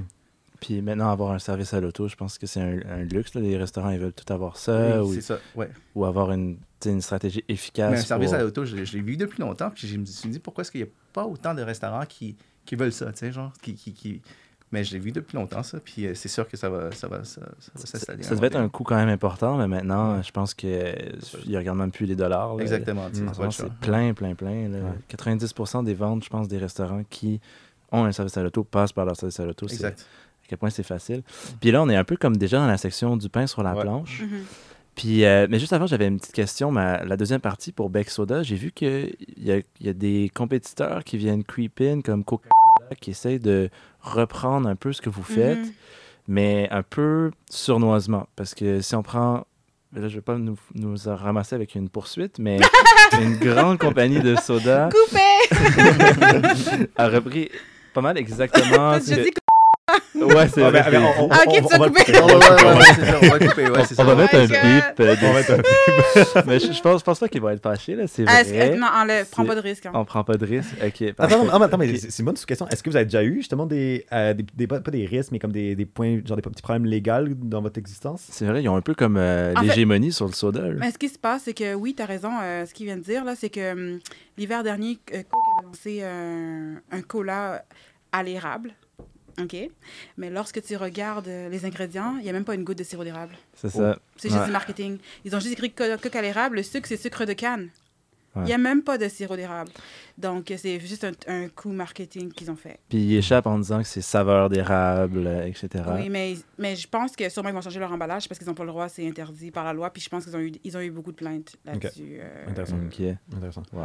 Puis maintenant, avoir un service à l'auto, je pense que c'est un, un luxe. là. Les restaurants, ils veulent tout avoir ça Oui, ou, c'est ça, ouais. ou avoir une, une stratégie efficace. Mais un service pour- à l'auto, je, l'ai- je l'ai vu depuis longtemps, puis je me suis dit pourquoi est-ce qu'il n'y a pas autant de restaurants qui, qui veulent ça, tu sais, genre, qui, qui, qui... Mais je l'ai vu depuis longtemps, ça, puis euh, c'est sûr que ça va, ça va, ça, ça va Ça, s'installer. ça devait être un coût quand même important, mais maintenant, je pense qu'ils ne regardent même plus les dollars. là. Exactement, Mm. choix. c'est plein, plein, plein. là. Ouais. 90% des ventes, je pense, des restaurants qui ont un service à l'auto passent par leur service à l'auto. Exact. À quel point c'est facile. Puis là, on est un peu comme déjà dans la section du pain sur la Ouais. planche. Mhm. Puis, euh, mais juste avant, j'avais une petite question. Ma, la deuxième partie pour Beck Soda, j'ai vu qu'il y y a des compétiteurs qui viennent creep in, comme Coca-Cola, qui essayent de reprendre un peu ce que vous faites, Mhm. mais un peu sournoisement. Parce que si on prend. Là, je ne vais pas nous, nous ramasser avec une poursuite, mais (laughs) une grande compagnie de soda Coupé! (laughs) a repris pas mal exactement. (laughs) ce Je que- dis Ouais, c'est vrai. Ah, ok, on- tu as on va le coupé. couper. Ouais, c'est ça, on va couper, ouais, c'est on va mettre un bip. On va mettre un- dessus. mais je, je pense, je pense pas qu'ils vont être fâchés, là. C'est Ah, vrai. non, enlève, prends C'est- pas de risque. hein. On prend pas de risque. Ok. Attends, mais c'est une bonne question. Est-ce que vous avez déjà eu justement des, euh, des, des- pas des risques, mais comme des, des points, genre des petits problèmes légaux dans votre existence? C'est vrai, ils ont un peu comme euh, l'hégémonie sur le soda. Mais ce qui se passe, c'est que oui, tu as raison. euh, ce qu'il vient de dire, là, c'est que hum, l'hiver dernier, Coke avait lancé un cola à l'érable. OK? Mais lorsque tu regardes euh, les ingrédients, il n'y a même pas une goutte de sirop d'érable. C'est ça. C'est juste Ouais. du marketing. Ils ont juste écrit co- Coke à l'érable. Le sucre, c'est sucre de canne. Il Ouais. n'y a même pas de sirop d'érable. Donc, c'est juste un, un coup marketing qu'ils ont fait. Puis ils échappent en disant que c'est saveur d'érable, etc. Oui, mais, mais je pense que sûrement ils vont changer leur emballage parce qu'ils n'ont pas le droit, c'est interdit par la loi. Puis je pense qu'ils ont eu, ils ont eu beaucoup de plaintes là-dessus. euh, Intéressant. Intéressant. Wow.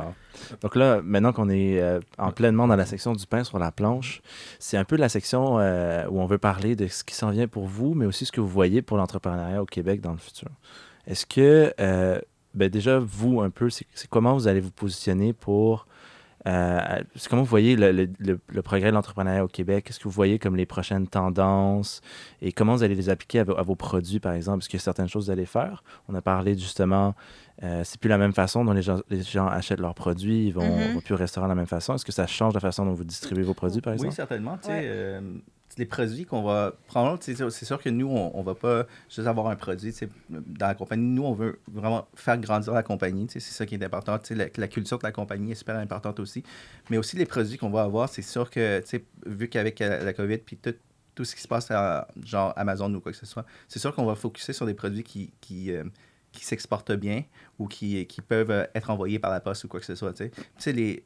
Donc là, maintenant qu'on est euh, en pleinement dans la section du pain sur la planche, c'est un peu la section euh, où on veut parler de ce qui s'en vient pour vous, mais aussi ce que vous voyez pour l'entrepreneuriat au Québec dans le futur. Est-ce que, euh, ben déjà, vous, un peu, c'est comment vous allez vous positionner pour Euh, c'est comment vous voyez le, le- le- le progrès de l'entrepreneuriat au Québec? Qu'est-ce que vous voyez comme les prochaines tendances? Et comment vous allez les appliquer à vos, à vos produits, par exemple? Est-ce qu'il y a certaines choses que vous allez faire? On a parlé justement, euh, c'est plus la même façon dont les gens, les gens achètent leurs produits, ils vont, Mhm. vont plus au restaurant de la même façon. Est-ce que ça change la façon dont vous distribuez vos produits, par Oui, exemple? certainement. tu sais, Ouais. euh, les produits qu'on va prendre, c'est sûr que nous, on, on va pas juste avoir un produit dans la compagnie. Nous, on veut vraiment faire grandir la compagnie. C'est ça qui est important. La, la culture de la compagnie est super importante aussi. Mais aussi les produits qu'on va avoir, c'est sûr que, vu qu'avec euh, la COVID, puis tout, tout ce qui se passe à genre Amazon ou quoi que ce soit, c'est sûr qu'on va focuser sur des produits qui, qui, euh, qui s'exportent bien ou qui, qui peuvent euh, être envoyés par la poste ou quoi que ce soit. Les,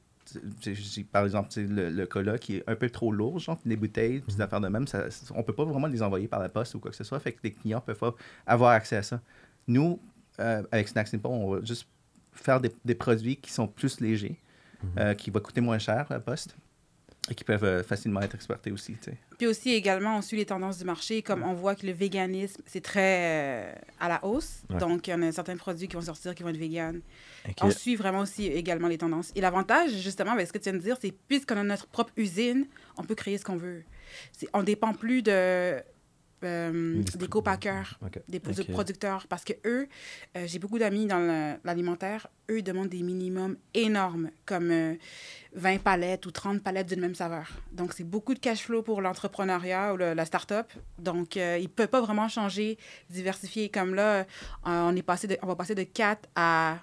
par exemple, le, le cola qui est un peu trop lourd, genre les bouteilles, puis des affaires de même, ça, on peut pas vraiment les envoyer par la poste ou quoi que ce soit, fait que les clients peuvent pas avoir accès à ça. Nous, euh, avec Snacks Simple, on va juste faire des, des produits qui sont plus légers, euh, qui vont coûter moins cher à la poste et qui peuvent euh, facilement être exportés aussi. Puis aussi, également, on suit les tendances du marché. Comme on voit que le véganisme, c'est très euh, à la hausse. Ouais. Donc, il y en a certains produits qui vont sortir qui vont être véganes. On suit vraiment aussi également les tendances. Et l'avantage, justement, avec ce que tu viens de dire, c'est puisqu'on a notre propre usine, on peut créer ce qu'on veut. On dépend plus de, euh, des co-packers, Ok. des producteurs. Parce que eux, euh, j'ai beaucoup d'amis dans l'alimentaire, eux, ils demandent des minimums énormes, comme euh, 20 palettes ou 30 palettes d'une même saveur. Donc, c'est beaucoup de cash flow pour l'entrepreneuriat ou le- la start-up. Donc, euh, ils ne peuvent pas vraiment changer, diversifier. Comme là, euh, on, est passé de, on va passer de 4 à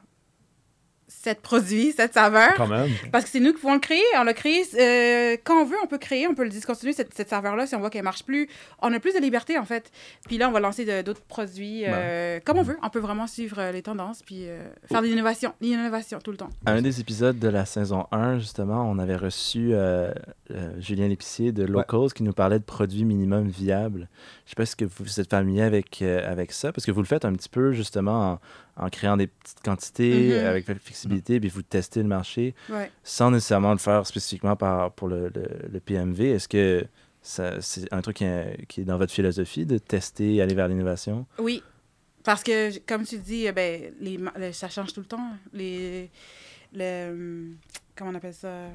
7 produits, 7 saveurs. Quand même. Parce que c'est nous qui pouvons le créer. On l'a créé euh, quand on veut, on peut créer, on peut le discontinuer, cette, cette serveur-là, si on voit qu'elle marche plus. On a plus de liberté, en fait. Puis là, on va lancer d'autres produits euh, comme on veut. On peut vraiment suivre euh, les tendances, puis euh, faire de l'innovation. L'innovation, tout le temps. À un des épisodes de la saison 1, justement, on avait reçu euh, Julien Lépicier de Locals qui nous parlait de produits minimum viables. Je sais pas si que vous êtes familier avec, euh, avec ça, parce que vous le faites un petit peu justement en, en créant des petites quantités, Mhm. avec la flexibilité, puis vous testez le marché Ouais. sans nécessairement le faire spécifiquement par, pour le, le, le PMV. Est-ce que c'est un truc qui est, qui est dans votre philosophie de tester et aller vers l'innovation? Oui. Parce que, comme tu dis, euh, ben, les, ça change tout le temps. Les, le, hum, comment on appelle ça?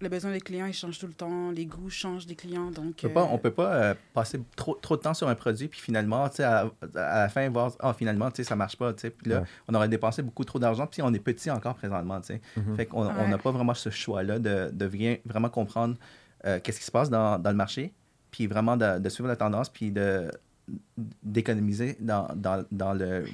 Le besoin des clients, il change tout le temps. Les goûts changent des clients. Donc, On peut pas, euh, on peut pas euh, passer trop, trop de temps sur un produit, puis finalement, tu sais, à, à la fin, voir, ah, finalement, tu sais, ça marche pas, tu sais. Puis là, Ouais. on aurait dépensé beaucoup trop d'argent, puis on est petit encore présentement, tu sais. Mhm. Fait qu'on on Ouais. n'a pas vraiment ce choix-là de, de bien- vraiment comprendre euh, qu'est-ce qui se passe dans, dans le marché, puis vraiment de, de suivre la tendance, puis de d'économiser dans, dans, dans le euh,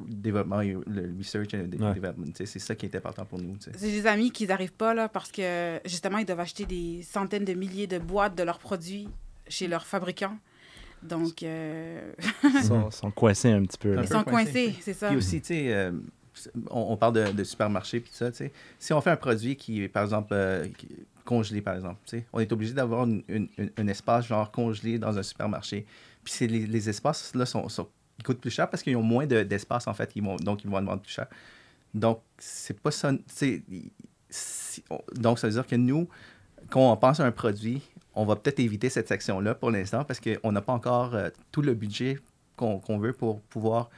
développement, le research et le Ouais. développement. C'est ça qui est important pour nous. J'ai des amis qui n'arrivent pas là parce que justement, ils doivent acheter des centaines de milliers de boîtes de leurs produits chez leurs fabricants. Donc, euh, Ils sont, sont coincés un petit peu. là. Ils sont coincés. c'est ça. Puis aussi, tu sais, euh, on, on parle de, de supermarché puis tout ça, tu sais. Si on fait un produit qui est, par exemple, euh, qui- congelé, par exemple, tu sais, on est obligé d'avoir un espace genre congelé dans un supermarché. Puis c'est les, les espaces, là, sont, sont- ils coûtent plus cher parce qu'ils ont moins de- d'espace, en fait. Ils vont, donc, ils vont en vendre plus cher. Donc, c'est pas ça. donc, ça veut dire que nous, quand on pense à un produit, on va peut-être éviter cette section-là pour l'instant parce qu'on n'a pas encore euh, tout le budget qu'on veut pour pouvoir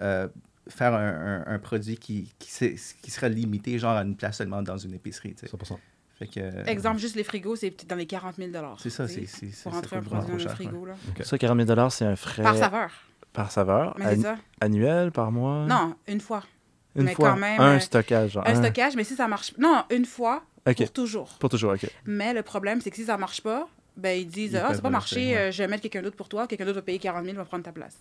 euh, faire un, un- un produit qui, qui, se- qui sera limité, genre à une place seulement dans une épicerie. tu sais. 100%. Fait que, euh, Exemple, juste les frigos, c'est peut-être dans les 40 000 C'est ça, c'est- c'est- c'est- Pour ça rentrer un produit dans le frigo. Là. Ça, 40 000 c'est un frais Par saveur. Par saveur, Mais ça. annuel, par mois? Non, une fois. Une mais fois. quand même, un euh, stockage. genre, Un stockage, mais si ça marche. Non, une fois, pour toujours. Pour toujours, OK. Mais le problème, c'est que si ça marche pas, ben ils disent Ils Ah, c'est pas marché, ouais. euh, je vais mettre quelqu'un d'autre pour toi, quelqu'un d'autre va payer 40 000, va prendre ta place.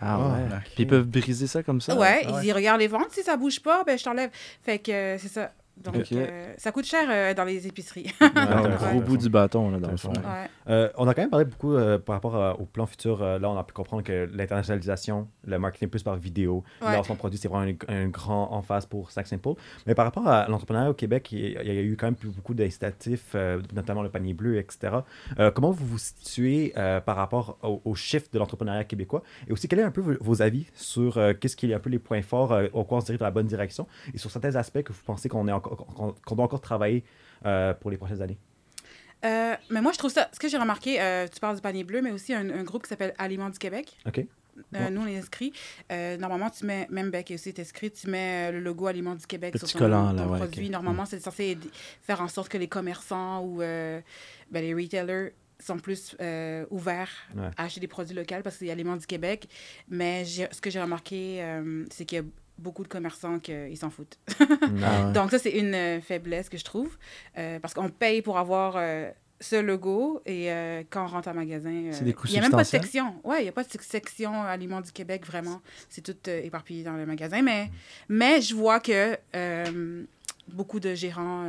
Ah Ah, ouais. ok. Puis ils peuvent briser ça comme ça? ouais, ah ouais. ils disent Regarde les ventes, si ça bouge pas, ben je t'enlève. Fait que euh, c'est ça. Donc, euh, ça coûte cher euh, dans les épiceries. Un (laughs) intéressant. gros bout du bâton, là, dans le fond. Ouais. Euh, on a quand même parlé beaucoup euh, par rapport euh, au plan futur. Euh, là, on a pu comprendre que l'internationalisation, le marketing plus par vidéo, Ouais. lancement de produits, c'est vraiment un, un grand en face pour Sac Simple. Mais par rapport à l'entrepreneuriat au Québec, il y a- il y a eu quand même plus beaucoup d'incitatifs, euh, notamment le panier bleu, etc. Euh, comment vous vous situez euh, par rapport au, au shift de l'entrepreneuriat québécois? Et aussi, quels sont un peu vos, vos avis sur euh, qu'est-ce qui est un peu les points forts euh, au quoi on se dirige dans la bonne direction? Et sur certains aspects que vous pensez qu'on est encore- qu'on qu'on doit encore travailler euh, pour les prochaines années? Euh, mais moi, je trouve ça. Ce que j'ai remarqué, euh, tu parles du panier bleu, mais aussi un, un groupe qui s'appelle Aliments du Québec. OK? Euh. Nous, on est inscrits. Euh, normalement, tu mets, même Beck aussi est inscrit, tu mets le logo Aliments du Québec Le sur petit ton, collant, là, ton ouais, produit. Normalement, c'est censé aider- faire en sorte que les commerçants ou euh, ben, les retailers sont plus euh, ouverts Ouais. à acheter des produits locaux parce que c'est Aliments du Québec. Mais ce que j'ai remarqué, euh, c'est qu'il y a beaucoup de commerçants qui s'en foutent. (laughs) Ah ouais. Donc, ça, c'est une euh, faiblesse que je trouve. euh, parce qu'on paye pour avoir euh, ce logo et euh, quand on rentre en magasin. Il n'y a même pas de section. Oui, il n'y a pas de sec- section Aliments du Québec, vraiment. C'est tout éparpillé dans le magasin. Mais, mais je vois que beaucoup de gérants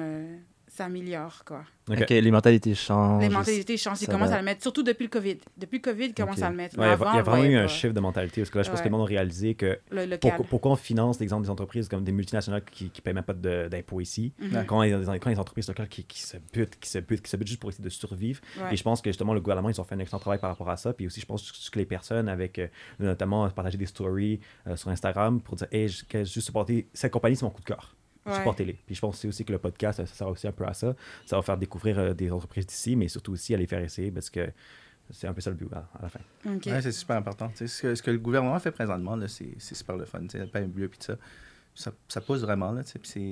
s'améliorent, quoi. Ok. Ok, les mentalités changent. Les mentalités changent. Ils commencent va. à le mettre, surtout depuis le COVID. Depuis le COVID, ils commencent à le mettre. Ouais, Mais il y a- avant, il y a vraiment eu un chiffre de mentalité parce que là, je pense que le monde a réalisé que Le pourquoi, pourquoi on finance, exemple, des entreprises comme des multinationales qui ne paient même pas d'impôts ici, quand il y a des, quand a des entreprises locales qui, qui se butent, qui se butent, qui se butent juste pour essayer de survivre. Ouais. Et je pense que justement, le gouvernement, ils ont fait un excellent travail par rapport à ça. Puis aussi, je pense que les personnes, avec euh, notamment partager des stories euh, sur Instagram pour dire, hey, je, que je supporter cette compagnie, c'est mon coup de cœur. Ouais. Supportez-les. Puis je pense aussi que le podcast, ça sert aussi un peu à ça. Ça va faire découvrir euh, des entreprises d'ici, mais surtout aussi à les faire essayer parce que c'est un peu ça le but à, à la fin. OK. Ouais, c'est super important. Ce que, ce que le gouvernement fait présentement, là, c'est c'est super le fun. Tu sais, Le pain bleu, puis ça. Ça, ça pousse vraiment, là,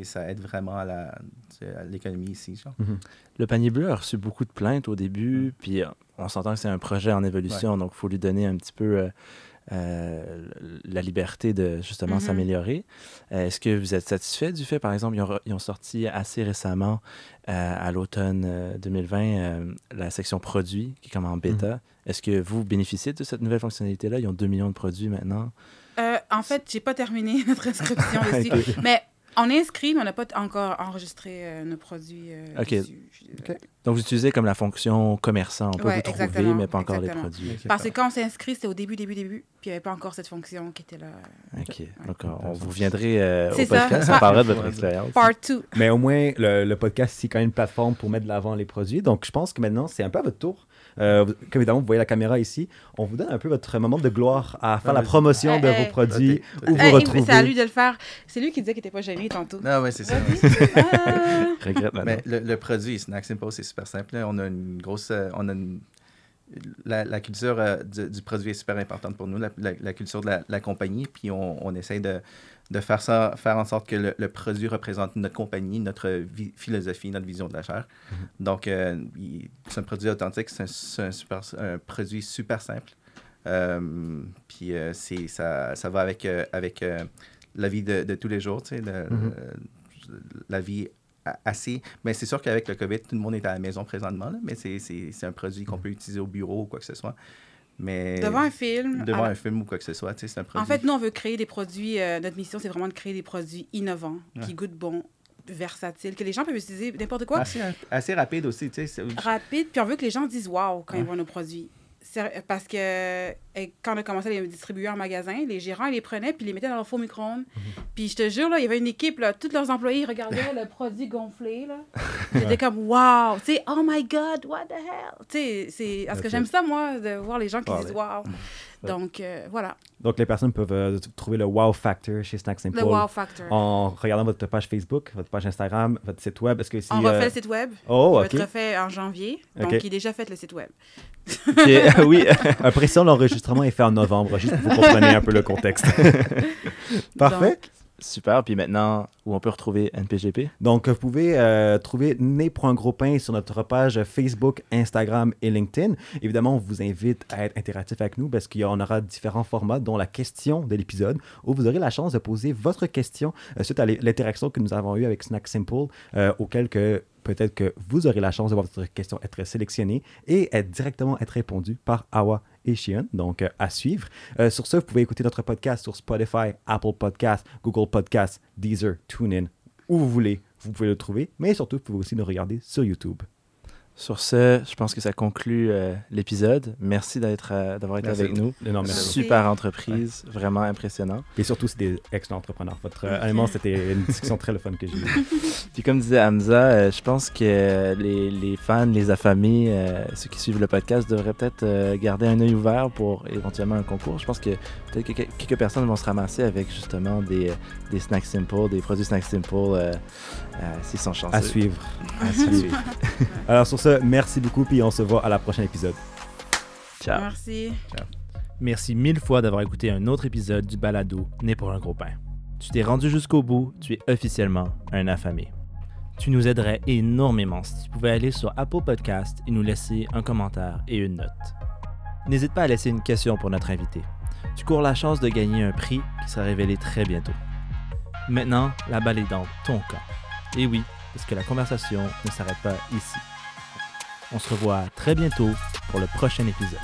ça aide vraiment à l'économie ici. Genre. Le panier bleu a reçu beaucoup de plaintes au Mm. début, puis euh, on s'entend que c'est un projet en évolution, donc il faut lui donner un petit peu euh, euh, la liberté de justement Mhm. s'améliorer. Euh, Est-ce que vous êtes satisfait du fait, par exemple, ils ont, re- ils ont sorti assez récemment, euh, à l'automne euh, 2020, euh, la section produits, qui est comme en bêta? Est-ce que vous bénéficiez de cette nouvelle fonctionnalité-là? Ils ont 2 millions de produits maintenant. En fait, j'ai pas terminé (laughs) notre inscription (laughs) dessus. Ok. Mais on est inscrit, mais on n'a pas encore enregistré euh, nos produits euh, Ok. Donc, vous utilisez comme la fonction commerçant. On peut Ouais, vous trouver, mais pas encore exactement. les produits. Parce que quand on s'est inscrit, c'était au début, début, début, puis il n'y avait pas encore cette fonction qui était là. OK. Donc, on- vous viendrez euh, au C'est ça. podcast, on parlera de votre Ouais. expérience. Part 2. Mais au moins, le, le podcast, c'est quand même une plateforme pour mettre de l'avant les produits. Donc, je pense que maintenant, c'est un peu à votre tour. Euh, comme évidemment, vous voyez la caméra ici. On vous donne un peu votre moment de gloire à faire Ah, la vas-y. promotion de Eh, vos eh. produits, Ok. où vous Hey, retrouvez. c'est à lui de le faire. C'est lui qui disait qu'il n'était pas gêné tantôt. Non, ouais, c'est ça. (laughs) Ah. Je regrette maintenant. Mais le, le produit Snack Simple, c'est super simple. On a une grosse. euh, on a une- la, la culture euh, du, du produit est super importante pour nous, la, la- la culture de la, la compagnie. Puis on, on essaie de, de faire ça, faire en sorte que le, le produit représente notre compagnie, notre philosophie, notre vision de la chair. Donc, euh, c'est un produit authentique, c'est un, produit super simple. Euh, puis euh, c'est, ça, ça va avec, euh, avec la vie de, de tous les jours, tu sais, le- Mhm. euh, la vie assez. Mais c'est sûr qu'avec le COVID, tout le monde est à la maison présentement, là, mais c'est, c'est, c'est un produit qu'on peut utiliser au bureau ou quoi que ce soit. Mais Devant un film. devant alors- un film ou quoi que ce soit, tu sais, c'est un produit. En fait, nous, on veut créer des produits. euh, notre mission, c'est vraiment de créer des produits innovants, Ouais. qui goûtent bon, versatiles, que les gens peuvent utiliser n'importe quoi. assez, assez rapide aussi, tu sais. rapide, puis on veut que les gens disent waouh quand ils voient nos produits. Parce que euh, quand on a commencé à les distribuer en magasin, les gérants, ils les prenaient puis ils les mettaient dans leur faux micro-ondes. Puis je te jure, là, il y avait une équipe, là, tous leurs employés regardaient le produit gonflé. là. (laughs) J'étais comme waouh, tu sais, oh my God, what the hell? Tu sais, c'est- parce que j'aime ça, moi, de voir les gens qui disent ouais. Donc, euh, voilà, Donc, les personnes peuvent euh, trouver le wow factor chez Snack Simple le wow factor. en regardant votre page Facebook, votre page Instagram, votre site web. Est-ce que si, on refait euh, le site web. Oh, ok. être refait en janvier. Donc, Ok. il est déjà fait le site web. (laughs) (laughs) Oui. (laughs) Après ça, l'enregistrement est fait en novembre, juste pour vous compreniez un peu le contexte. Parfait. Donc, Super. Puis maintenant, où on peut retrouver NPGP? Donc, vous pouvez euh, trouver Né pour un gros pain sur notre page Facebook, Instagram et LinkedIn. Évidemment, on vous invite à être interactif avec nous parce en aura différents formats, dont la question de l'épisode, où vous aurez la chance de poser votre question euh, suite à l'interaction que nous avons eue avec Snack Simple, euh, auquel que peut-être que vous aurez la chance de voir votre question être sélectionnée et directement être répondue par Awa et Shion. Donc, euh, à suivre. Euh, sur ce, vous pouvez écouter notre podcast sur Spotify, Apple Podcasts, Google Podcasts, Deezer, TuneIn, où vous voulez. Vous pouvez le trouver, mais surtout, vous pouvez aussi nous regarder sur YouTube. Sur ce, je pense que ça conclut euh, l'épisode. Merci d'être, euh, d'avoir été Merci. avec nous. Énorme merci. Merci. Super entreprise, vraiment impressionnant. Et surtout, c'est des excellents entrepreneurs. Votre, euh, honnêtement, c'était une discussion très le fun que j'ai eue. (laughs) Puis comme disait Hamza, euh, je pense que les, les fans, les affamés, euh, ceux qui suivent le podcast devraient peut-être euh, garder un œil ouvert pour éventuellement un concours. Je pense que peut-être que que- quelques personnes vont se ramasser avec justement des, des snacks simple, des produits snacks simple, euh, euh, s'ils sont chanceux. À suivre. À suivre. (laughs) Alors, sur ce, merci beaucoup, puis on se voit à la prochaine épisode. Ciao. merci. Merci mille fois d'avoir écouté un autre épisode du balado Né pour un gros pain. Tu t'es rendu jusqu'au bout, tu es officiellement un affamé. Tu nous aiderais énormément si tu pouvais aller sur Apple Podcast et nous laisser un commentaire et une note. N'hésite pas à laisser une question pour notre invité. Tu cours la chance de gagner un prix qui sera révélé très bientôt. Maintenant, la balle est dans ton camp. Et oui, parce que la conversation ne s'arrête pas ici. On se revoit très bientôt pour le prochain épisode.